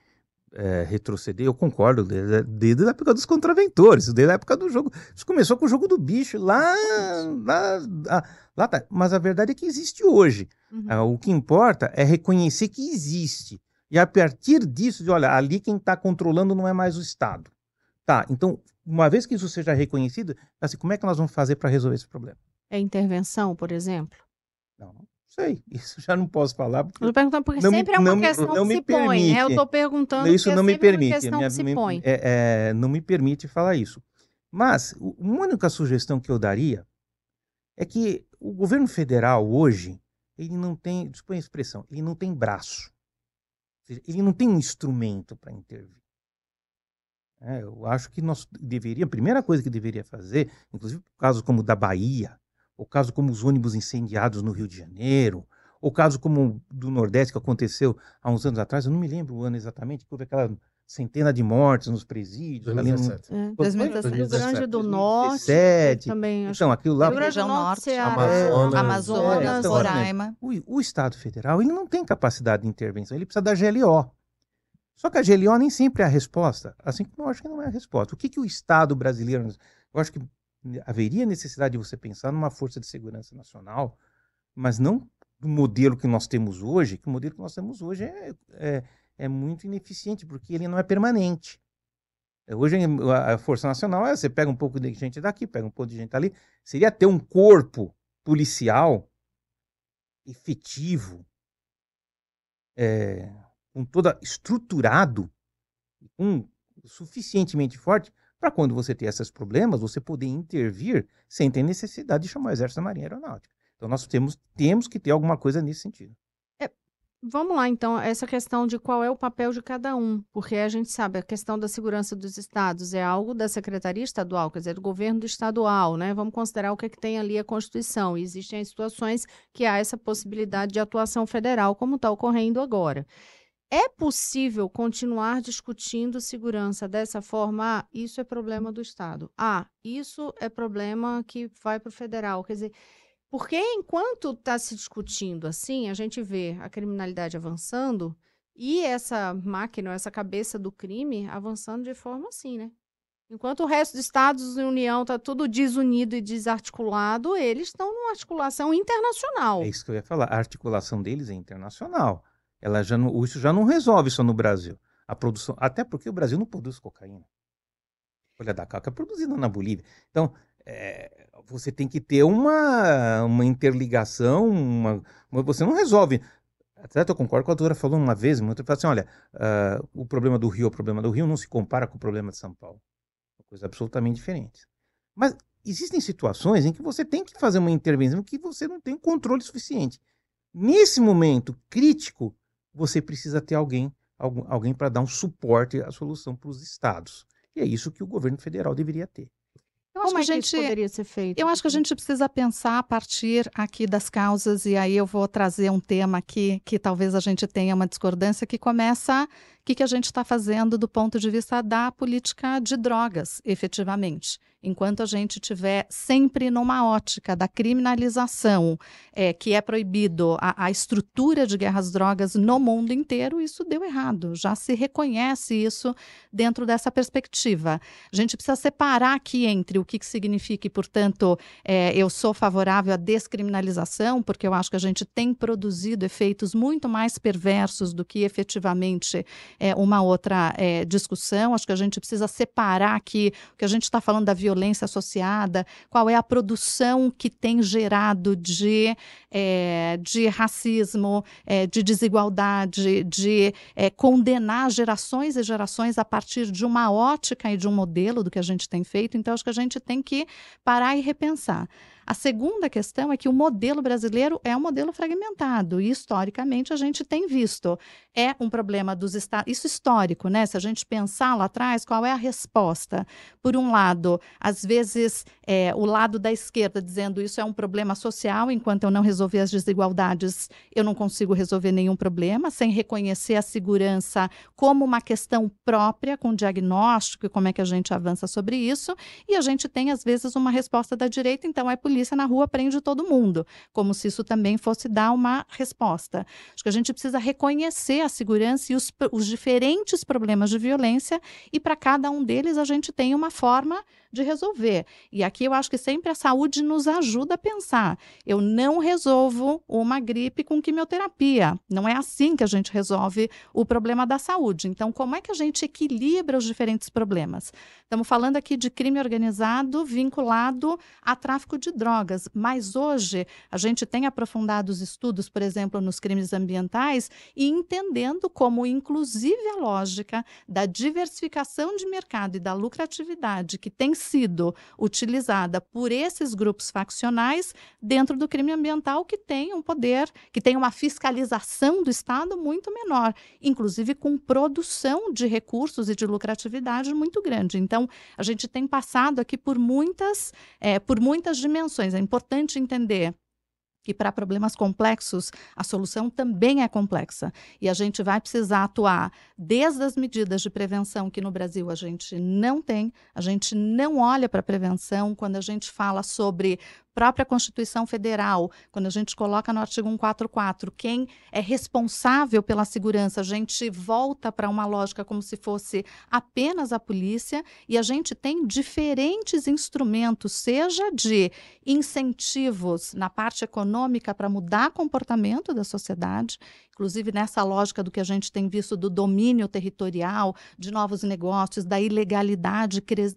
é, retroceder, eu concordo, desde, desde a época dos contraventores, desde a época do jogo. Isso começou com o jogo do bicho, lá, lá, lá, lá tá. Mas a verdade é que existe hoje. Uhum. Ah, o que importa é reconhecer que existe. E a partir disso, de olha, ali quem está controlando não é mais o Estado. Tá, então, uma vez que isso seja reconhecido, assim, como é que nós vamos fazer para resolver esse problema? É intervenção, por exemplo? Não, não sei. Isso já não posso falar. Porque eu estou perguntando porque sempre é uma questão não que se permite. põe. Né? Eu estou perguntando isso não é me permite. Uma minha, que se põe. É, é, não me permite falar isso. Mas, uma única sugestão que eu daria é que o governo federal hoje, ele não tem, desculpa a expressão, ele não tem braço. Ele não tem um instrumento para intervir. É, eu acho que nós deveríamos, a primeira coisa que deveria fazer, inclusive casos como o da Bahia, ou caso como os ônibus incendiados no Rio de Janeiro, ou caso como do Nordeste que aconteceu há uns anos atrás, eu não me lembro o ano exatamente, que houve aquela centena de mortes nos presídios. 2017. Ali no... é, 2017. Rio Grande do Norte. 2017. Também. Então, aquilo lá... Rio Grande do Norte, Amazonas, Amazonas é, então, Roraima. O, o Estado Federal ele não tem capacidade de intervenção, ele precisa da GLO. Só que a GLO nem sempre é a resposta, assim como eu acho que não é a resposta. O que, que o Estado brasileiro. Eu acho que haveria necessidade de você pensar numa força de segurança nacional, mas não do modelo que nós temos hoje, que o modelo que nós temos hoje é, é, é muito ineficiente, porque ele não é permanente. Hoje a Força Nacional é você pega um pouco de gente daqui, pega um pouco de gente ali. Seria ter um corpo policial efetivo, é, com toda estruturado, um, suficientemente forte para quando você ter esses problemas, você poder intervir sem ter necessidade de chamar o Exército da Marinha Aeronáutica. Então nós temos, temos que ter alguma coisa nesse sentido. Vamos lá, então, essa questão de qual é o papel de cada um, porque a gente sabe, a questão da segurança dos estados é algo da Secretaria Estadual, quer dizer, do governo estadual, né? Vamos considerar o que, é que tem ali a Constituição. Existem situações que há essa possibilidade de atuação federal, como está ocorrendo agora. É possível continuar discutindo segurança dessa forma? Ah, isso é problema do Estado. Ah, isso é problema que vai para o federal. Quer dizer, porque enquanto está se discutindo assim, a gente vê a criminalidade avançando e essa máquina, essa cabeça do crime avançando de forma assim, né? Enquanto o resto dos Estados e União está tudo desunido e desarticulado, eles estão numa articulação internacional. É isso que eu ia falar. A articulação deles é internacional. Ela já não, isso já não resolve só no Brasil. A produção, até porque o Brasil não produz cocaína. Olha da caca é produzida na Bolívia. Então, é, você tem que ter uma, uma interligação, uma, você não resolve. Até eu concordo com a doutora falou uma vez, muito assim, olha, uh, o problema do Rio, o problema do Rio não se compara com o problema de São Paulo. Uma coisa absolutamente diferente. Mas existem situações em que você tem que fazer uma intervenção que você não tem controle suficiente. Nesse momento crítico, você precisa ter alguém, alguém para dar um suporte à solução para os estados. E é isso que o governo federal deveria ter. Eu acho Como que a gente poderia ser feito? Eu acho que a gente precisa pensar a partir aqui das causas e aí eu vou trazer um tema aqui que talvez a gente tenha uma discordância que começa que, que a gente está fazendo do ponto de vista da política de drogas, efetivamente enquanto a gente tiver sempre numa ótica da criminalização, é, que é proibido a, a, estrutura de guerras drogas no mundo inteiro, isso deu errado. Já se reconhece isso dentro dessa perspectiva. A gente precisa separar aqui entre o que, que significa, e, portanto, é, eu sou favorável à descriminalização, porque eu acho que a gente tem produzido efeitos muito mais perversos do que efetivamente é, uma outra é, discussão. Acho que a gente precisa separar aqui o que a gente está falando da violência associada, qual é a produção que tem gerado de, é, de racismo, é, de desigualdade, de é, condenar gerações e gerações a partir de uma ótica e de um modelo do que a gente tem feito. Então, acho que a gente tem que parar e repensar. A segunda questão é que o modelo brasileiro é um modelo fragmentado e historicamente a gente tem visto é um problema dos estados, isso histórico, né? Se a gente pensar lá atrás, qual é a resposta? Por um lado, às vezes é, o lado da esquerda dizendo isso é um problema social, enquanto eu não resolver as desigualdades, eu não consigo resolver nenhum problema, sem reconhecer a segurança como uma questão própria, com diagnóstico e como é que a gente avança sobre isso. E a gente tem às vezes uma resposta da direita, então é política polícia na rua prende todo mundo, como se isso também fosse dar uma resposta. Acho que a gente precisa reconhecer a segurança e os, os diferentes problemas de violência, e para cada um deles a gente tem uma forma de resolver. E aqui eu acho que sempre a saúde nos ajuda a pensar. Eu não resolvo uma gripe com quimioterapia. Não é assim que a gente resolve o problema da saúde. Então, como é que a gente equilibra os diferentes problemas? Estamos falando aqui de crime organizado vinculado a tráfico de drogas, mas hoje a gente tem aprofundado os estudos, por exemplo, nos crimes ambientais e entendendo como, inclusive, a lógica da diversificação de mercado e da lucratividade que tem sido utilizada por esses grupos faccionais dentro do crime ambiental que tem um poder, que tem uma fiscalização do Estado muito menor, inclusive com produção de recursos e de lucratividade muito grande. Então, a gente tem passado aqui por muitas, é, por muitas dimensões. É importante entender que para problemas complexos a solução também é complexa. E a gente vai precisar atuar desde as medidas de prevenção que no Brasil a gente não tem, a gente não olha para a prevenção quando a gente fala sobre própria Constituição Federal, quando a gente coloca no artigo 144 quem é responsável pela segurança, a gente volta para uma lógica como se fosse apenas a polícia e a gente tem diferentes instrumentos, seja de incentivos na parte econômica para mudar comportamento da sociedade, inclusive nessa lógica do que a gente tem visto do domínio territorial, de novos negócios, da ilegalidade cres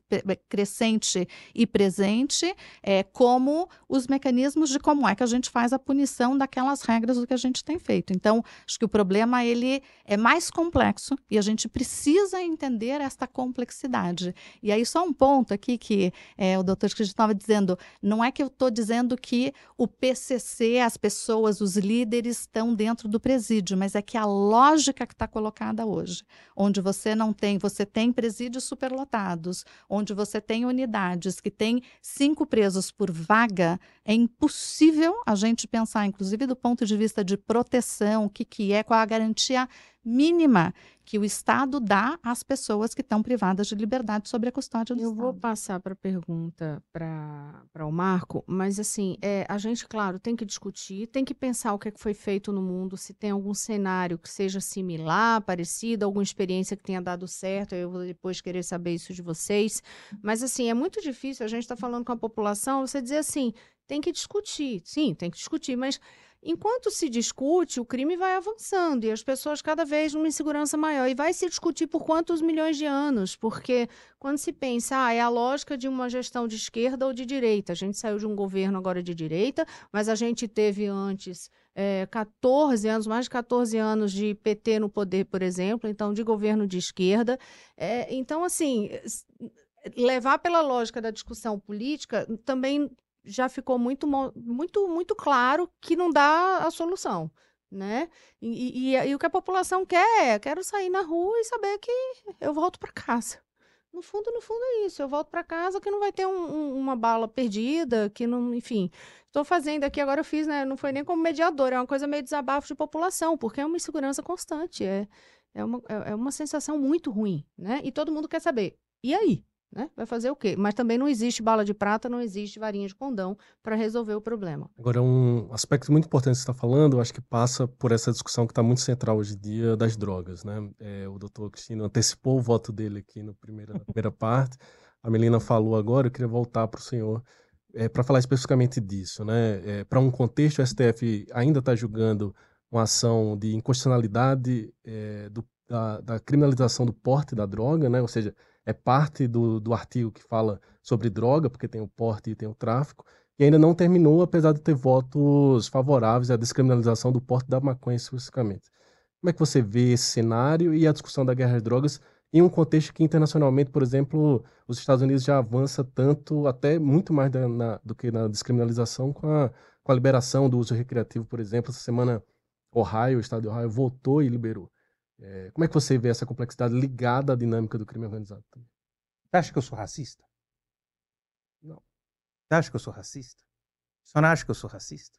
crescente e presente, é, como os mecanismos de como é que a gente faz a punição daquelas regras do que a gente tem feito. Então, acho que o problema ele é mais complexo e a gente precisa entender esta complexidade. E aí só um ponto aqui que é, o doutor Cristian estava dizendo, não é que eu estou dizendo que o PCC, as pessoas, os líderes estão dentro do presídio presídio, mas é que a lógica que está colocada hoje, onde você não tem, você tem presídios superlotados, onde você tem unidades que têm cinco presos por vaga, é impossível a gente pensar, inclusive do ponto de vista de proteção, o que, que é, qual a garantia mínima que o Estado dá às pessoas que estão privadas de liberdade sobre a custódia do Eu Estado. vou passar para a pergunta para o Marco, mas assim, é, a gente, claro, tem que discutir, tem que pensar o que, é que foi feito no mundo, se tem algum cenário que seja similar, parecido, alguma experiência que tenha dado certo, eu vou depois querer saber isso de vocês. Mas assim, é muito difícil a gente estar tá falando com a população, você dizer assim, tem que discutir, sim, tem que discutir, mas Enquanto se discute, o crime vai avançando e as pessoas cada vez numa insegurança maior. E vai se discutir por quantos milhões de anos? Porque quando se pensa, ah, é a lógica de uma gestão de esquerda ou de direita. A gente saiu de um governo agora de direita, mas a gente teve antes é, 14 anos, mais de 14 anos de PT no poder, por exemplo, então de governo de esquerda. É, então, assim levar pela lógica da discussão política também já ficou muito, muito, muito claro que não dá a solução, né? E, e, e o que a população quer é, quero sair na rua e saber que eu volto para casa. No fundo, no fundo é isso. Eu volto para casa que não vai ter um, um, uma bala perdida, que não, enfim. Estou fazendo aqui agora eu fiz, né? Não foi nem como mediador, é uma coisa meio desabafo de população, porque é uma insegurança constante, é, é, uma, é, é uma sensação muito ruim, né? E todo mundo quer saber. E aí? Né? Vai fazer o quê? Mas também não existe bala de prata, não existe varinha de condão para resolver o problema. Agora, um aspecto muito importante que você está falando, eu acho que passa por essa discussão que está muito central hoje em dia das drogas. Né? É, o doutor Cristino antecipou o voto dele aqui no primeira, na primeira parte. A Melina falou agora, eu queria voltar para o senhor é, para falar especificamente disso. Né? É, para um contexto, o STF ainda está julgando uma ação de inconstitucionalidade é, do, da, da criminalização do porte da droga, né? ou seja, é parte do, do artigo que fala sobre droga, porque tem o porte e tem o tráfico, e ainda não terminou, apesar de ter votos favoráveis à descriminalização do porte da maconha especificamente. Como é que você vê esse cenário e a discussão da guerra às drogas em um contexto que internacionalmente, por exemplo, os Estados Unidos já avança tanto, até muito mais da, na, do que na descriminalização, com a, com a liberação do uso recreativo, por exemplo. Essa semana, Ohio, o estado de Ohio, votou e liberou. É, como é que você vê essa complexidade ligada à dinâmica do crime organizado? Você acha que eu sou racista? Não. Você acha que eu sou racista? Você não acha que eu sou racista?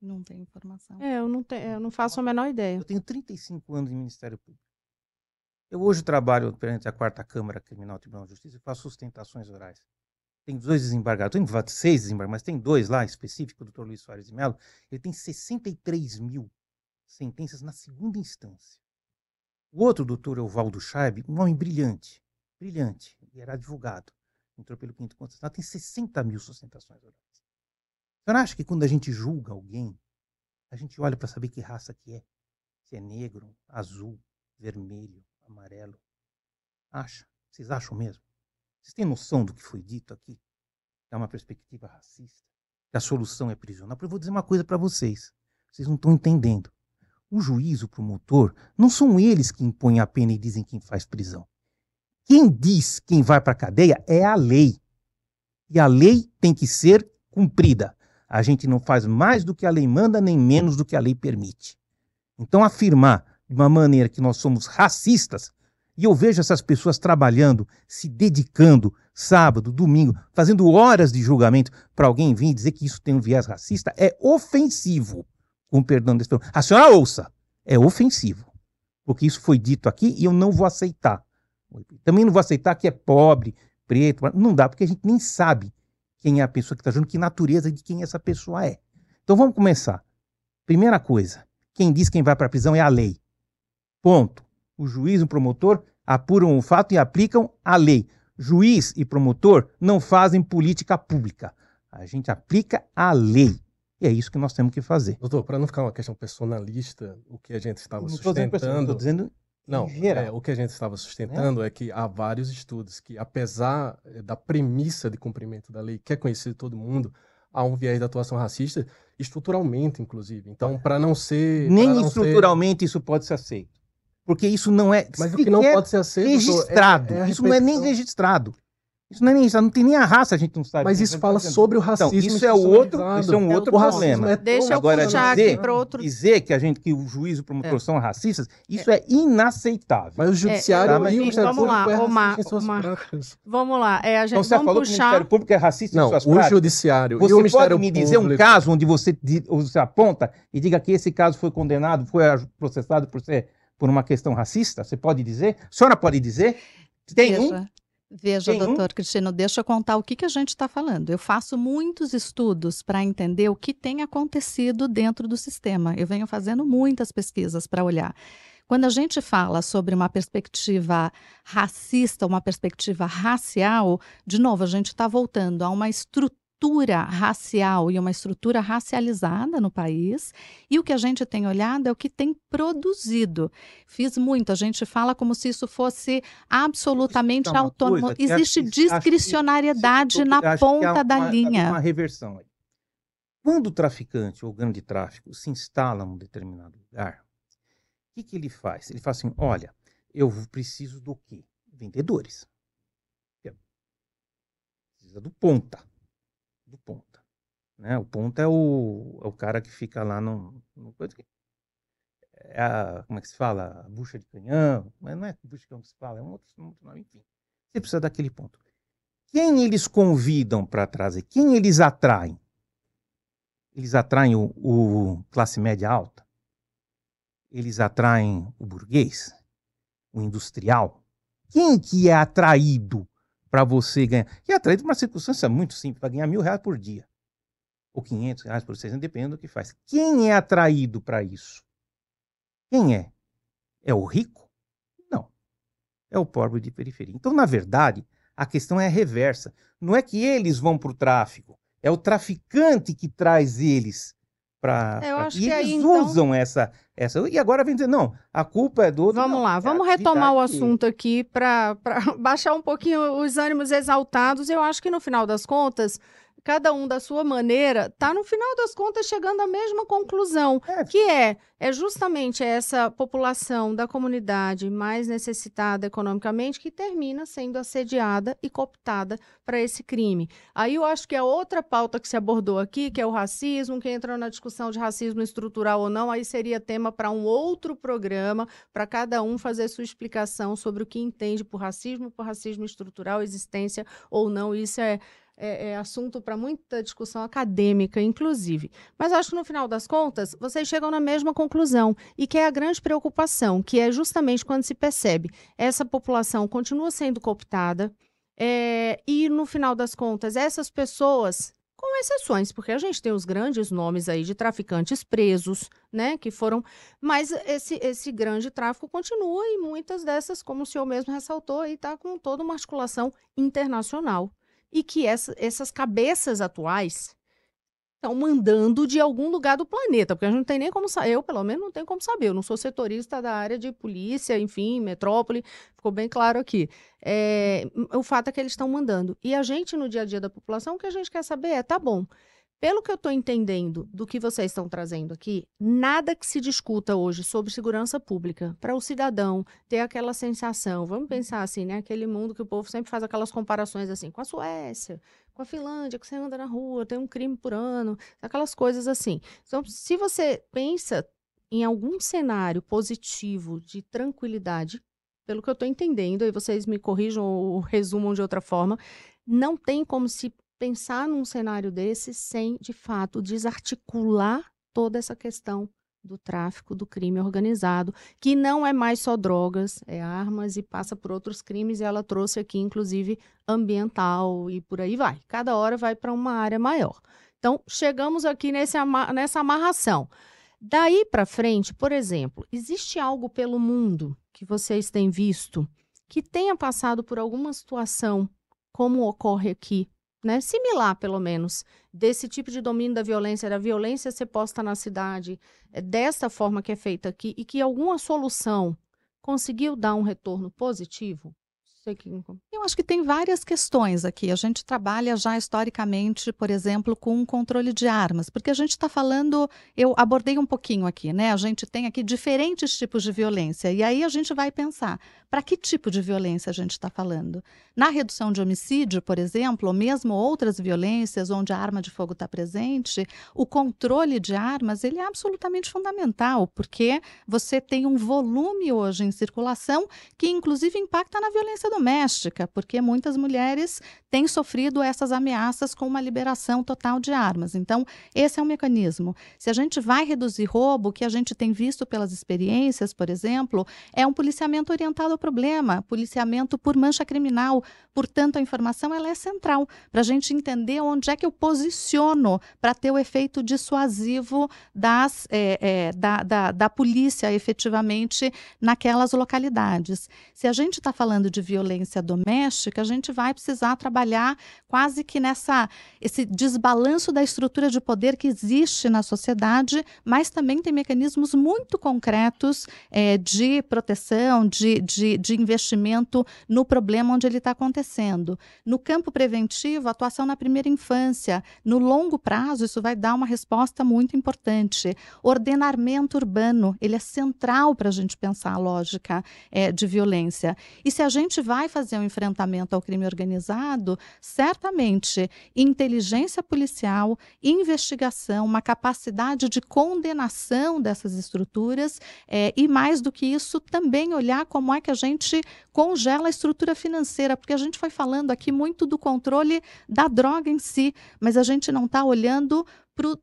Não tenho informação. É, eu não, te, eu não faço a menor ideia. Eu tenho 35 anos em Ministério Público. Eu hoje trabalho perante a quarta Câmara Criminal Tribunal de Justiça e faço sustentações orais. tem dois desembargadores, tem seis desembargadores, mas tem dois lá específicos, o doutor Luiz Soares de Mello, ele tem 63 mil sentenças na segunda instância. O outro, doutor Evaldo Scheib, um homem brilhante, brilhante, e era advogado, entrou pelo quinto constitucional, tem 60 mil sustentações orais. Você não acha que quando a gente julga alguém, a gente olha para saber que raça que é? Se é negro, azul, vermelho, amarelo. Acha? Vocês acham mesmo? Vocês têm noção do que foi dito aqui? É uma perspectiva racista? Que a solução é prisional? Eu vou dizer uma coisa para vocês. Vocês não estão entendendo. O juiz, o promotor, não são eles que impõem a pena e dizem quem faz prisão. Quem diz quem vai para a cadeia é a lei. E a lei tem que ser cumprida. A gente não faz mais do que a lei manda, nem menos do que a lei permite. Então, afirmar de uma maneira que nós somos racistas, e eu vejo essas pessoas trabalhando, se dedicando, sábado, domingo, fazendo horas de julgamento para alguém vir dizer que isso tem um viés racista, é ofensivo com perdão desse A senhora ouça, é ofensivo. Porque isso foi dito aqui e eu não vou aceitar. Também não vou aceitar que é pobre, preto. Não dá, porque a gente nem sabe quem é a pessoa que está junto, que natureza de quem essa pessoa é. Então vamos começar. Primeira coisa, quem diz quem vai para a prisão é a lei. Ponto. O juiz e o promotor apuram o fato e aplicam a lei. Juiz e promotor não fazem política pública. A gente aplica a lei. E é isso que nós temos que fazer. Doutor, para não ficar uma questão personalista, o que a gente estava não sustentando. Estou dizendo não, é, o que a gente estava sustentando é. é. que há vários estudos que, apesar eh, da premissa de cumprimento da lei, que é conhecido de todo mundo, há um viés de atuação racista, estruturalmente, inclusive. Então, para não ser. Nem não estruturalmente ser... isso pode ser aceito. Porque isso não é. Mas o que não pode ser aceito. Registrado. É, é isso não é nem registrado. Isso não é nem isso, não tem nem a raça, a gente não sabe. Mas isso fala sobre o então, racismo. Então, isso é outro, isso é um outro problema. É Deixa eu Agora, puxar dizer, aqui para outro. Dizer que a gente que o juiz e o promotor é. são racistas, isso é, é inaceitável. Mas o judiciário é, tá, e o Ministério Vamos lá, é Omar, Omar. Vamos lá, é a gente então, você vamos falou puxar... que o Ministério Público é racista não, em suas o práticas? judiciário você e o Ministério pode me dizer um caso onde você, você aponta e diga que esse caso foi condenado, foi processado por ser por uma questão racista? Você pode dizer? A senhora pode dizer? Tem Veja. um Veja, Tem doutor? Cristino, deixa eu contar o que, que a gente está falando. Eu faço muitos estudos para entender o que tem acontecido dentro do sistema. Eu venho fazendo muitas pesquisas para olhar. Quando a gente fala sobre uma perspectiva racista, uma perspectiva racial, de novo, a gente está voltando a uma estrutura estrutura racial e uma estrutura racializada no país, e o que a gente tem olhado é o que tem produzido. Fiz muito, a gente fala como se isso fosse absolutamente autônomo. Existe que, discricionariedade que, na ponta da uma, linha. Uma reversão aí. Quando o traficante ou o grande tráfico se instala num determinado lugar, o que, que ele faz? Ele fala assim: olha, eu preciso do quê? Vendedores. Precisa do ponta do ponta. Né? O ponta é o, é o cara que fica lá no, no é a, como é que se fala? A bucha de canhão, mas não é bucha de canhão que se fala, é um outro, um outro nome, enfim. Você precisa daquele ponto. Quem eles convidam para trazer? Quem eles atraem? Eles atraem o, o classe média alta? Eles atraem o burguês? O industrial? Quem que é atraído para você ganhar. E atraído por uma circunstância muito simples, para ganhar mil reais por dia. Ou 500 reais por seis, depende do que faz. Quem é atraído para isso? Quem é? É o rico? Não. É o pobre de periferia. Então, na verdade, a questão é a reversa. Não é que eles vão para o tráfico, é o traficante que traz eles para. Eu acho e que eles aí, então... usam essa, essa. E agora vem dizer, não, a culpa é do outro. Vamos não, lá, é vamos retomar o assunto aqui para baixar um pouquinho os ânimos exaltados. Eu acho que no final das contas cada um da sua maneira, está no final das contas chegando à mesma conclusão, é. que é é justamente essa população da comunidade mais necessitada economicamente que termina sendo assediada e cooptada para esse crime. Aí eu acho que a outra pauta que se abordou aqui, que é o racismo, que entrou na discussão de racismo estrutural ou não, aí seria tema para um outro programa, para cada um fazer sua explicação sobre o que entende por racismo, por racismo estrutural, existência ou não. Isso é é, é assunto para muita discussão acadêmica, inclusive. Mas acho que no final das contas, vocês chegam na mesma conclusão, e que é a grande preocupação, que é justamente quando se percebe essa população continua sendo cooptada, É, e no final das contas, essas pessoas, com exceções, porque a gente tem os grandes nomes aí de traficantes presos, né, que foram, mas esse, esse grande tráfico continua e muitas dessas, como o senhor mesmo ressaltou, está com toda uma articulação internacional. E que essa, essas cabeças atuais, estão mandando de algum lugar do planeta, porque a gente não tem nem como saber, eu pelo menos não tenho como saber, eu não sou setorista da área de polícia, enfim, metrópole, ficou bem claro aqui. É, o fato é que eles estão mandando. E a gente, no dia a dia da população, o que a gente quer saber é, tá bom, pelo que eu estou entendendo do que vocês estão trazendo aqui, nada que se discuta hoje sobre segurança pública para o cidadão ter aquela sensação, vamos pensar assim, né? Aquele mundo que o povo sempre faz aquelas comparações assim, com a Suécia, com a Finlândia, que você anda na rua, tem um crime por ano, aquelas coisas assim. Então, se você pensa em algum cenário positivo de tranquilidade, pelo que eu estou entendendo, aí vocês me corrijam ou resumam de outra forma, não tem como se pensar num cenário desse sem, de fato, desarticular toda essa questão do tráfico, do crime organizado, que não é mais só drogas, é armas e passa por outros crimes, e ela trouxe aqui, inclusive, ambiental e por aí vai. Cada hora vai para uma área maior. Então, chegamos aqui nesse, nessa amarração. Daí para frente, por exemplo, existe algo pelo mundo que vocês têm visto que tenha passado por alguma situação como ocorre aqui né, similar, pelo menos, desse tipo de domínio da violência, da violência ser posta na cidade, é dessa forma que é feita aqui, e que alguma solução conseguiu dar um retorno positivo? Eu acho que tem várias questões aqui. A gente trabalha já historicamente, por exemplo, com um controle de armas, porque a gente está falando, eu abordei um pouquinho aqui, né? A gente tem aqui diferentes tipos de violência, e aí a gente vai pensar para que tipo de violência a gente está falando. Na redução de homicídio, por exemplo, ou mesmo outras violências onde a arma de fogo está presente, o controle de armas ele é absolutamente fundamental, porque você tem um volume hoje em circulação que inclusive impacta na violência doméstica, porque muitas mulheres têm sofrido essas ameaças com uma liberação total de armas. Então, esse é um mecanismo. Se a gente vai reduzir roubo, o que a gente tem visto pelas experiências, por exemplo, é um policiamento orientado ao problema, policiamento por mancha criminal. Portanto, a informação ela é central para a gente entender onde é que eu posiciono para ter o efeito dissuasivo das, é, é, da, da, da polícia efetivamente naquelas localidades. Se a gente está falando de violência doméstica, a gente vai precisar trabalhar quase que nessa esse desbalanço da estrutura de poder que existe na sociedade, mas também tem mecanismos muito concretos é, de proteção, de, de, de investimento no problema onde ele está acontecendo. No campo preventivo, atuação na primeira infância. No longo prazo, isso vai dar uma resposta muito importante. Ordenamento urbano, ele é central para a gente pensar a lógica é, de violência. E se a gente vai fazer um enfrentamento ao crime organizado, certamente inteligência policial, investigação, uma capacidade de condenação dessas estruturas é, e, mais do que isso, também olhar como é que a gente congela a estrutura financeira, porque a gente foi falando aqui muito do controle da droga em si, mas a gente não está olhando para o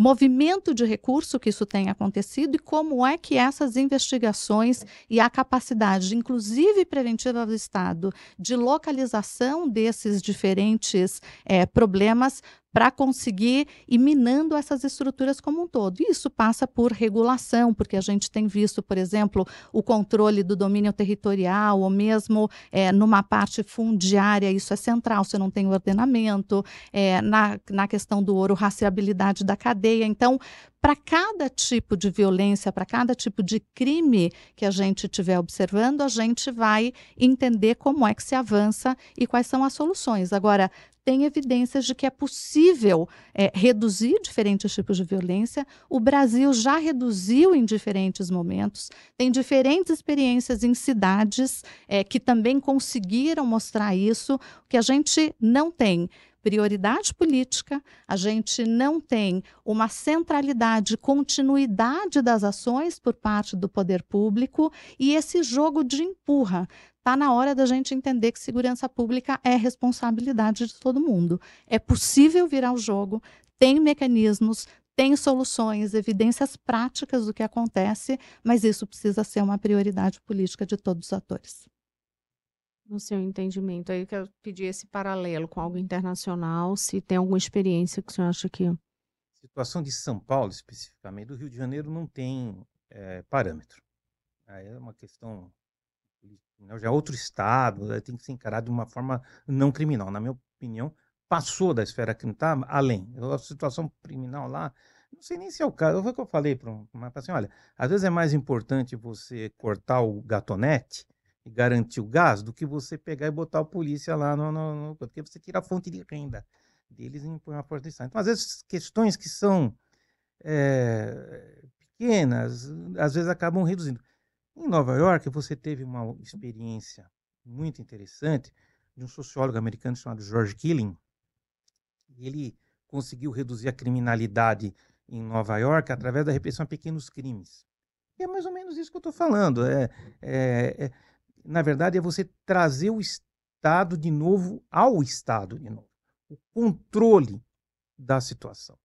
movimento de recurso que isso tem acontecido e como é que essas investigações e a capacidade, inclusive preventiva do Estado, de localização desses diferentes é, problemas para conseguir ir minando essas estruturas como um todo. E isso passa por regulação, porque a gente tem visto, por exemplo, o controle do domínio territorial, ou mesmo é, numa parte fundiária, isso é central, você não tem ordenamento, é, na, na questão do ouro, rastreabilidade da cadeia. Então, para cada tipo de violência, para cada tipo de crime que a gente estiver observando, a gente vai entender como é que se avança e quais são as soluções. Agora, tem evidências de que é possível é, reduzir diferentes tipos de violência. O Brasil já reduziu em diferentes momentos, tem diferentes experiências em cidades é, que também conseguiram mostrar isso. O que a gente não tem prioridade política, a gente não tem uma centralidade, continuidade das ações por parte do poder público e esse jogo de empurra. Está na hora da gente entender que segurança pública é responsabilidade de todo mundo. É possível virar o jogo, tem mecanismos, tem soluções, evidências práticas do que acontece, mas isso precisa ser uma prioridade política de todos os atores. No seu entendimento? Aí que eu pedi esse paralelo com algo internacional, se tem alguma experiência que o senhor acha que. Situação de São Paulo, especificamente, do Rio de Janeiro, não tem é, parâmetro. Aí é uma questão. Já é outro estado, tem que ser encarado de uma forma não criminal. Na minha opinião, passou da esfera criminal, tá além. A situação criminal lá, não sei nem se é o caso. Foi o que eu falei para uma assim, olha, às vezes é mais importante você cortar o gatonete e garantir o gás do que você pegar e botar a polícia lá no, no, no porque você tira a fonte de renda deles e põe uma força de Estado. Então, às vezes, questões que são é, pequenas, às vezes acabam reduzindo. Em Nova York, você teve uma experiência muito interessante de um sociólogo americano chamado George Killing. Ele conseguiu reduzir a criminalidade em Nova York através da repressão a pequenos crimes. E é mais ou menos isso que eu estou falando. É, é, é, na verdade, é você trazer o Estado de novo ao Estado de novo. O controle da situação.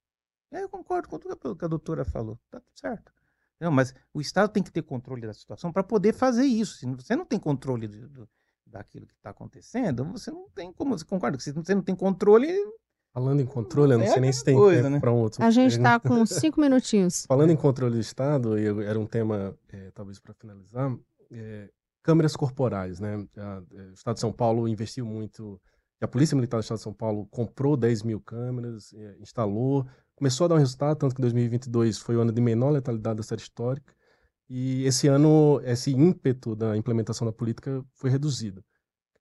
Eu concordo com tudo que a doutora falou. Está tudo certo. Não, mas o Estado tem que ter controle da situação para poder fazer isso. Se você não tem controle do, do, daquilo que está acontecendo, você não tem como. Você concorda que se você não tem controle. Falando em controle, eu não É sei nem se tem coisa, tempo né? para um outro. A gente É, está com cinco minutinhos. Falando em controle do Estado, e era um tema, eh, talvez para finalizar, eh, câmeras corporais, né? Eh, o Estado de São Paulo investiu muito, a Polícia Militar do Estado de São Paulo comprou 10 mil câmeras, eh, instalou, começou a dar um resultado, tanto que 2022 foi o ano de menor letalidade da série histórica, e esse ano, esse ímpeto da implementação da política foi reduzido.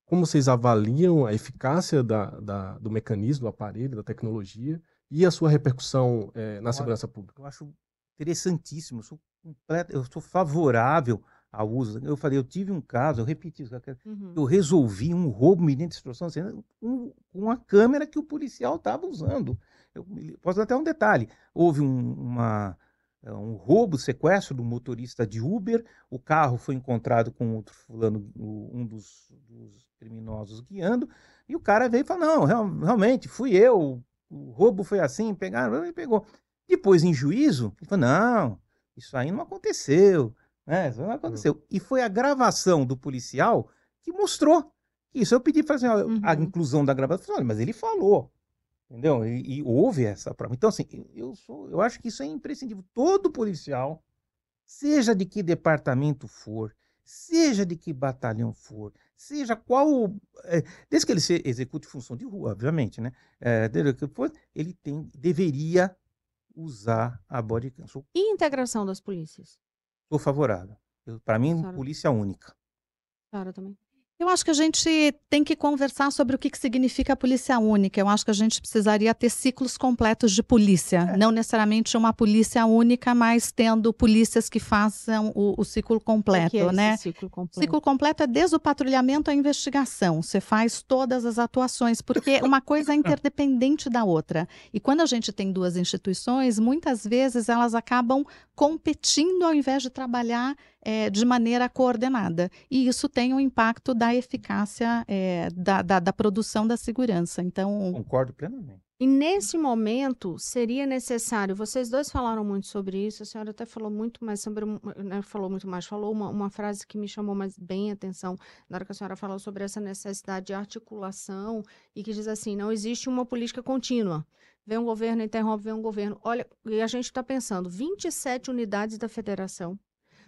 Como vocês avaliam a eficácia da, da- do mecanismo, do aparelho, da tecnologia e a sua repercussão eh, na Olha, segurança pública? Eu acho interessantíssimo. Eu sou, completo, eu sou favorável ao uso. Eu falei, eu tive um caso, eu repeti isso. Uhum. Eu resolvi um roubo mediante extorsão assim, com uma câmera que o policial estava usando. Eu posso dar até um detalhe. Houve um, uma, é, um roubo, sequestro do motorista de Uber. O carro foi encontrado com outro fulano, um dos, dos criminosos guiando. E o cara veio e falou: Não, real- realmente, fui eu. O roubo foi assim, pegaram, ele pegou. Depois, em juízo, ele falou: Não, isso aí não aconteceu. Né? Isso não aconteceu. E foi a gravação do policial que mostrou isso. Eu pedi para assim, ó, a Uhum. inclusão da gravação. Mas ele falou. Entendeu? E, e houve essa prova. Então, assim, eu, sou, eu acho que isso é imprescindível. Todo policial, seja de que departamento for, seja de que batalhão for, seja qual. é, desde que ele se execute função de rua, obviamente, né? É, ele tem, deveria usar a body cam. Sou, E integração das polícias? Sou favorável. Para mim, Senhora. polícia única. Claro, também. Eu acho que a gente tem que conversar sobre o que, que significa a polícia única. Eu acho que a gente precisaria ter ciclos completos de polícia. Não necessariamente uma polícia única, mas tendo polícias que façam o, o ciclo o completo, que é né? ciclo completo? Ciclo completo é desde o patrulhamento à investigação. Você faz todas as atuações, porque uma coisa é interdependente da outra. E quando a gente tem duas instituições, muitas vezes elas acabam competindo ao invés de trabalhar eh, de maneira coordenada. E isso tem um impacto da eficácia eh, da, da, da produção da segurança. Então, Concordo plenamente. E nesse momento seria necessário, vocês dois falaram muito sobre isso, a senhora até falou muito mais sobre, né, falou muito mais, falou uma, uma frase que me chamou mais bem a atenção na hora que a senhora falou sobre essa necessidade de articulação e que diz assim, não existe uma política contínua. Vem um governo, interrompe, vem um governo. Olha, e a gente está pensando, 27 unidades da federação,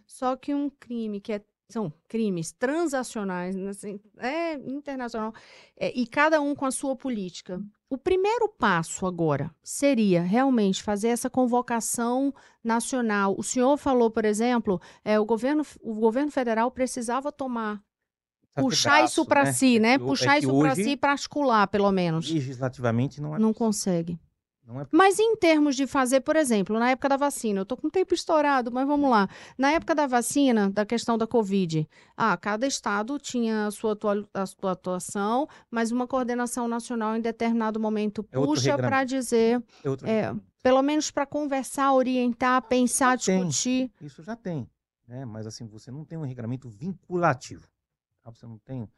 só que um crime que é são crimes transacionais, né, assim, é internacional, é, e cada um com a sua política. O primeiro passo agora seria realmente fazer essa convocação nacional. O senhor falou, por exemplo, é, o, governo, o governo federal precisava tomar, Tá puxar isso para né? si, É né? que é Puxar que isso para si para articular, pelo menos. Legislativamente não é. Não possível. consegue. É Mas em termos de fazer, por exemplo, na época da vacina, eu tô com o tempo estourado, mas vamos lá. Na época da vacina, da questão da Covid, ah, cada estado tinha a sua, a sua atuação, mas uma coordenação nacional em determinado momento É puxa para regramento. dizer, é é, regramento. pelo menos para conversar, orientar, pensar, Tem. discutir. Isso já tem, né? Mas assim, você não tem um regulamento vinculativo. tá? Você não tem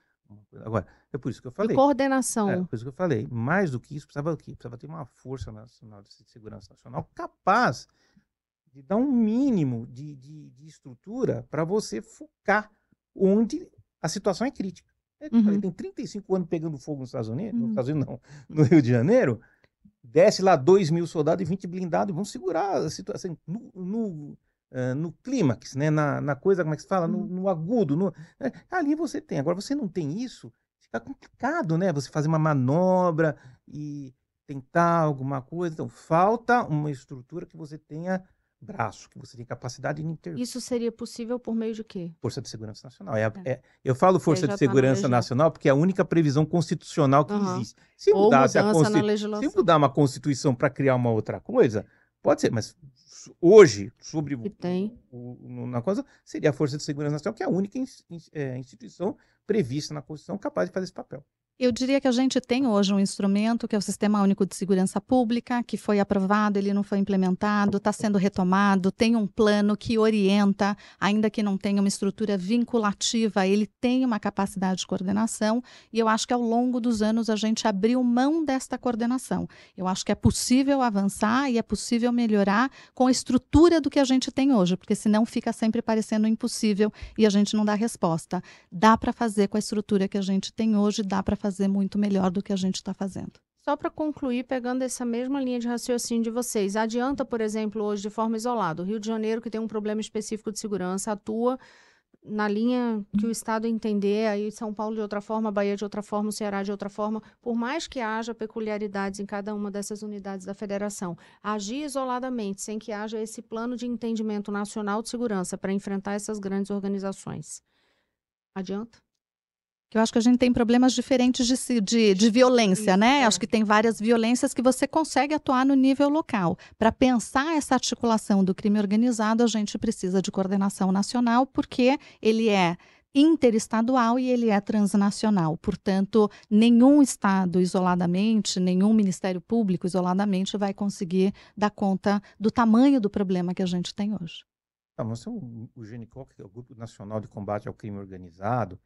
Agora, é por isso que eu E falei. coordenação. É, por isso que eu falei. Mais do que isso, precisava o quê? Precisava ter uma força nacional de segurança nacional capaz de dar um mínimo de, de, de estrutura para você focar onde a situação é crítica. É, Uhum. falei, tem 35 anos pegando fogo nos Estados Unidos, Uhum. nos Estados Unidos não, no Rio de Janeiro, desce lá 2 mil soldados e 20 blindados, e vão segurar a situação no, no, eh, no clímax, né? na, na coisa, como é que se fala, no, Uhum. no agudo. No, né? Ali você tem. Agora, você não tem isso, fica complicado, né? Você fazer uma manobra e tentar alguma coisa. Então, falta uma estrutura que você tenha braço, que você tenha capacidade de intervir. Isso seria possível por meio de quê? Força de Segurança Nacional. É, a- é- eu falo Força de tá na Segurança legislação. Nacional porque é a única previsão constitucional que Aham. existe. Se mudasse a na. Se mudar uma Constituição para criar uma outra coisa, pode ser, mas hoje, sobre o- na coisa, seria a Força de Segurança Nacional, que é a única é, instituição prevista na Constituição capaz de fazer esse papel. Eu diria que a gente tem hoje um instrumento que é o Sistema Único de Segurança Pública, que foi aprovado, ele não foi implementado, está sendo retomado, tem um plano que orienta, ainda que não tenha uma estrutura vinculativa, ele tem uma capacidade de coordenação, e eu acho que ao longo dos anos a gente abriu mão desta coordenação. Eu acho que é possível avançar e é possível melhorar com a estrutura do que a gente tem hoje, porque senão fica sempre parecendo impossível e a gente não dá resposta dá para fazer com a estrutura que a gente tem hoje, dá para fazer muito melhor do que a gente está fazendo. Só para concluir, pegando essa mesma linha de raciocínio de vocês, adianta, por exemplo, hoje de forma isolada, o Rio de Janeiro, que tem um problema específico de segurança, atua na linha que o Estado entender, aí São Paulo de outra forma, Bahia de outra forma, Ceará de outra forma, por mais que haja peculiaridades em cada uma dessas unidades da federação, agir isoladamente, sem que haja esse plano de entendimento nacional de segurança para enfrentar essas grandes organizações. Adianta? Que eu acho que a gente tem problemas diferentes de, de, de violência, Isso, né? é. Acho que tem várias violências que você consegue atuar no nível local. Para pensar essa articulação do crime organizado, a gente precisa de coordenação nacional, porque ele é interestadual e ele é transnacional. Portanto, nenhum Estado isoladamente, nenhum Ministério Público isoladamente vai conseguir dar conta do tamanho do problema que a gente tem hoje. Tá, mas o, o GENICOL, que é o Grupo Nacional de Combate ao Crime Organizado,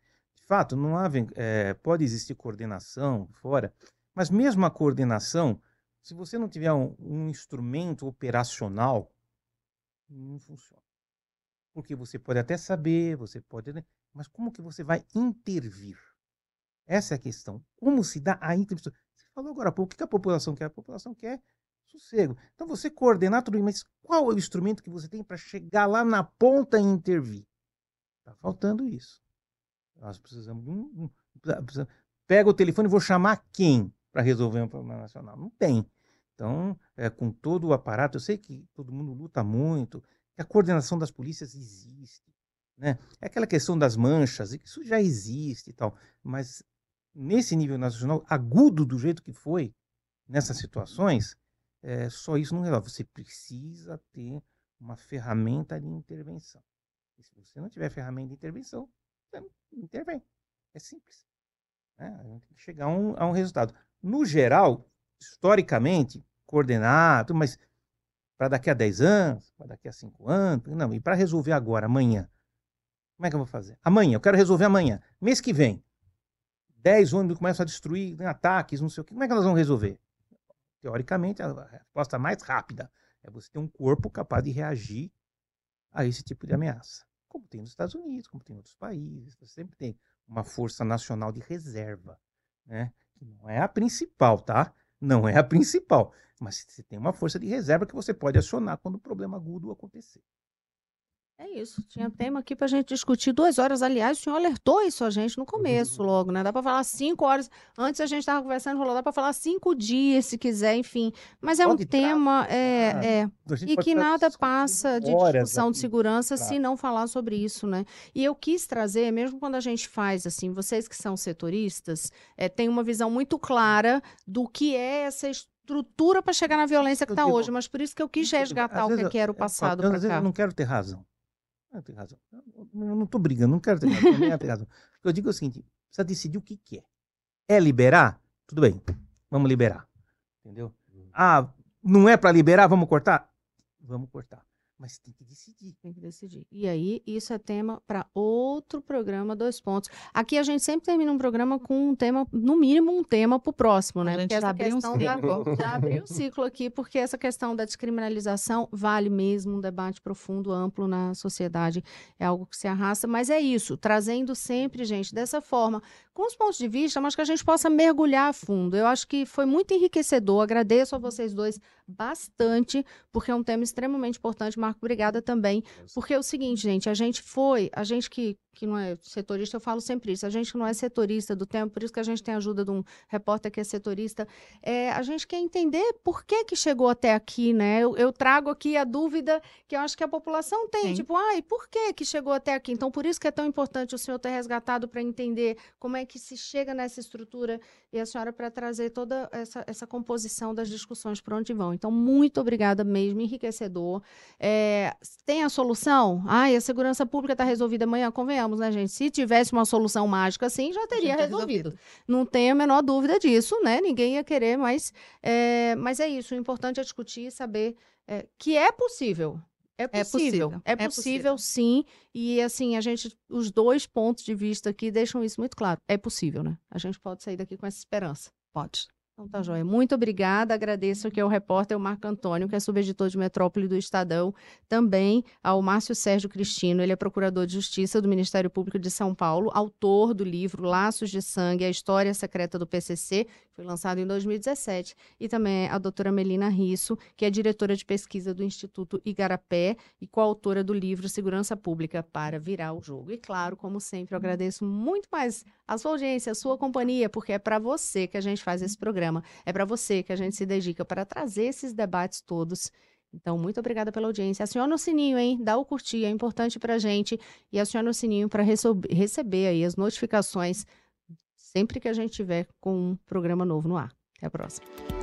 fato, não há, é, pode existir coordenação fora, mas mesmo a coordenação, se você não tiver um, um instrumento operacional, não funciona. Porque você pode até saber, você pode, mas como que você vai intervir? Essa é a questão. Como se dá a intervenção? Você falou agora há pouco, o que a população quer? A população quer sossego. Então você coordenar tudo isso, mas qual é o instrumento que você tem para chegar lá na ponta e intervir? Está faltando isso. Nós precisamos de um. um- pega o telefone e vou chamar quem para resolver um problema nacional? Não tem. Então, é, com todo o aparato, eu sei que todo mundo luta muito, que a coordenação das polícias existe. Né? É aquela questão das manchas, isso já existe e tal. Mas nesse nível nacional, agudo do jeito que foi, nessas situações, é, só isso não resolve. Você precisa ter uma ferramenta de intervenção. E se você não tiver ferramenta de intervenção, você não intervém. É simples. né? A gente tem que chegar a um, a um resultado. No geral, historicamente, coordenado, mas para daqui a 10 anos, para daqui a 5 anos, não, e para resolver agora, amanhã, como é que eu vou fazer? Amanhã, eu quero resolver amanhã. Mês que vem, 10 ônibus começam a destruir, tem ataques, não sei o que. Como é que elas vão resolver? Teoricamente, a resposta mais rápida é você ter um corpo capaz de reagir a esse tipo de ameaça. Como tem nos Estados Unidos, como tem em outros países. Você sempre tem uma força nacional de reserva, né? Que não é a principal, tá? Não é a principal. Mas você tem uma força de reserva que você pode acionar quando o problema agudo acontecer. É isso. Tinha tema aqui pra gente discutir duas horas. Aliás, o senhor alertou isso a gente no começo, logo, né? Dá pra falar cinco horas. Antes a gente tava conversando, falou, dá pra falar cinco dias, se quiser, enfim. Mas é um Pode tema, é, ah, é, A e que nada passa de discussão de aqui. segurança se não falar sobre isso, né? E eu quis trazer, mesmo quando a gente faz assim, vocês que são setoristas, é, têm uma visão muito clara do que é essa estrutura para chegar na violência que está hoje. Mas por isso que eu quis Às resgatar o que, eu- que era o eu falo, passado para cá. eu não quero ter razão. Eu não tenho razão. Eu não, tô brigando, não quero ter razão. ter razão. Eu digo o seguinte: precisa decidir o que, que é. É liberar? Tudo bem, vamos liberar. Entendeu? Ah, não é para liberar, vamos cortar? Vamos cortar. Mas tem que decidir. Tem que decidir. E aí, isso é tema para outro programa, dois pontos. Aqui a gente sempre termina um programa com um tema, no mínimo um tema para o próximo, né? A gente Porque já essa abriu um questão da- ciclo. já abriu um ciclo aqui, porque essa questão da descriminalização vale mesmo um debate profundo, amplo na sociedade. É algo que se arrasta, mas é isso, trazendo sempre, gente, dessa forma, com os pontos de vista, mas que a gente possa mergulhar a fundo. Eu acho que foi muito enriquecedor. Agradeço a vocês dois bastante, porque é um tema extremamente importante. Marco, obrigada também. Porque é o seguinte, gente, a gente foi, a gente que, que não é setorista, eu falo sempre isso, a gente que não é setorista do tema, por isso que a gente tem a ajuda de um repórter que é setorista, é, a gente quer entender por que que chegou até aqui, né? Eu, eu trago aqui a dúvida que eu acho que a população tem, Sim. tipo, ai, por que que chegou até aqui? Então, por isso que é tão importante o senhor ter resgatado para entender como é que se chega nessa estrutura e a senhora para trazer toda essa, essa composição das discussões para onde vão. Então, muito obrigada mesmo, enriquecedor. É, tem a solução? Ai, a segurança pública está resolvida amanhã, convenhamos, né, gente? Se tivesse uma solução mágica assim, já teria tinha resolvido. Não tenho a menor dúvida disso, né? Ninguém ia querer, mas é, mas é isso. O importante é discutir e saber é, que é possível. É É possível. possível, É é possível, sim. E assim, a gente, os dois pontos de vista aqui deixam isso muito claro. É possível, né? A gente pode sair daqui com essa esperança. Pode. Então tá, joia. Muito obrigada. Agradeço aqui ao repórter Marco Antônio, que é subeditor de Metrópole do Estadão. Também ao Márcio Sérgio Cristino, ele é procurador de Justiça do Ministério Público de São Paulo, autor do livro Laços de Sangue, a História Secreta do PCC, foi lançado em 2017. E também a doutora Melina Risso, que é diretora de pesquisa do Instituto Igarapé e coautora do livro Segurança Pública para Virar o Jogo. E claro, como sempre, eu agradeço muito mais a sua audiência, a sua companhia, porque é para você que a gente faz esse programa, é para você que a gente se dedica para trazer esses debates todos. Então, muito obrigada pela audiência. Aciona o sininho, hein? Dá o curtir, é importante pra gente. E aciona o sininho para receber aí as notificações sempre que a gente tiver com um programa novo no ar. Até a próxima.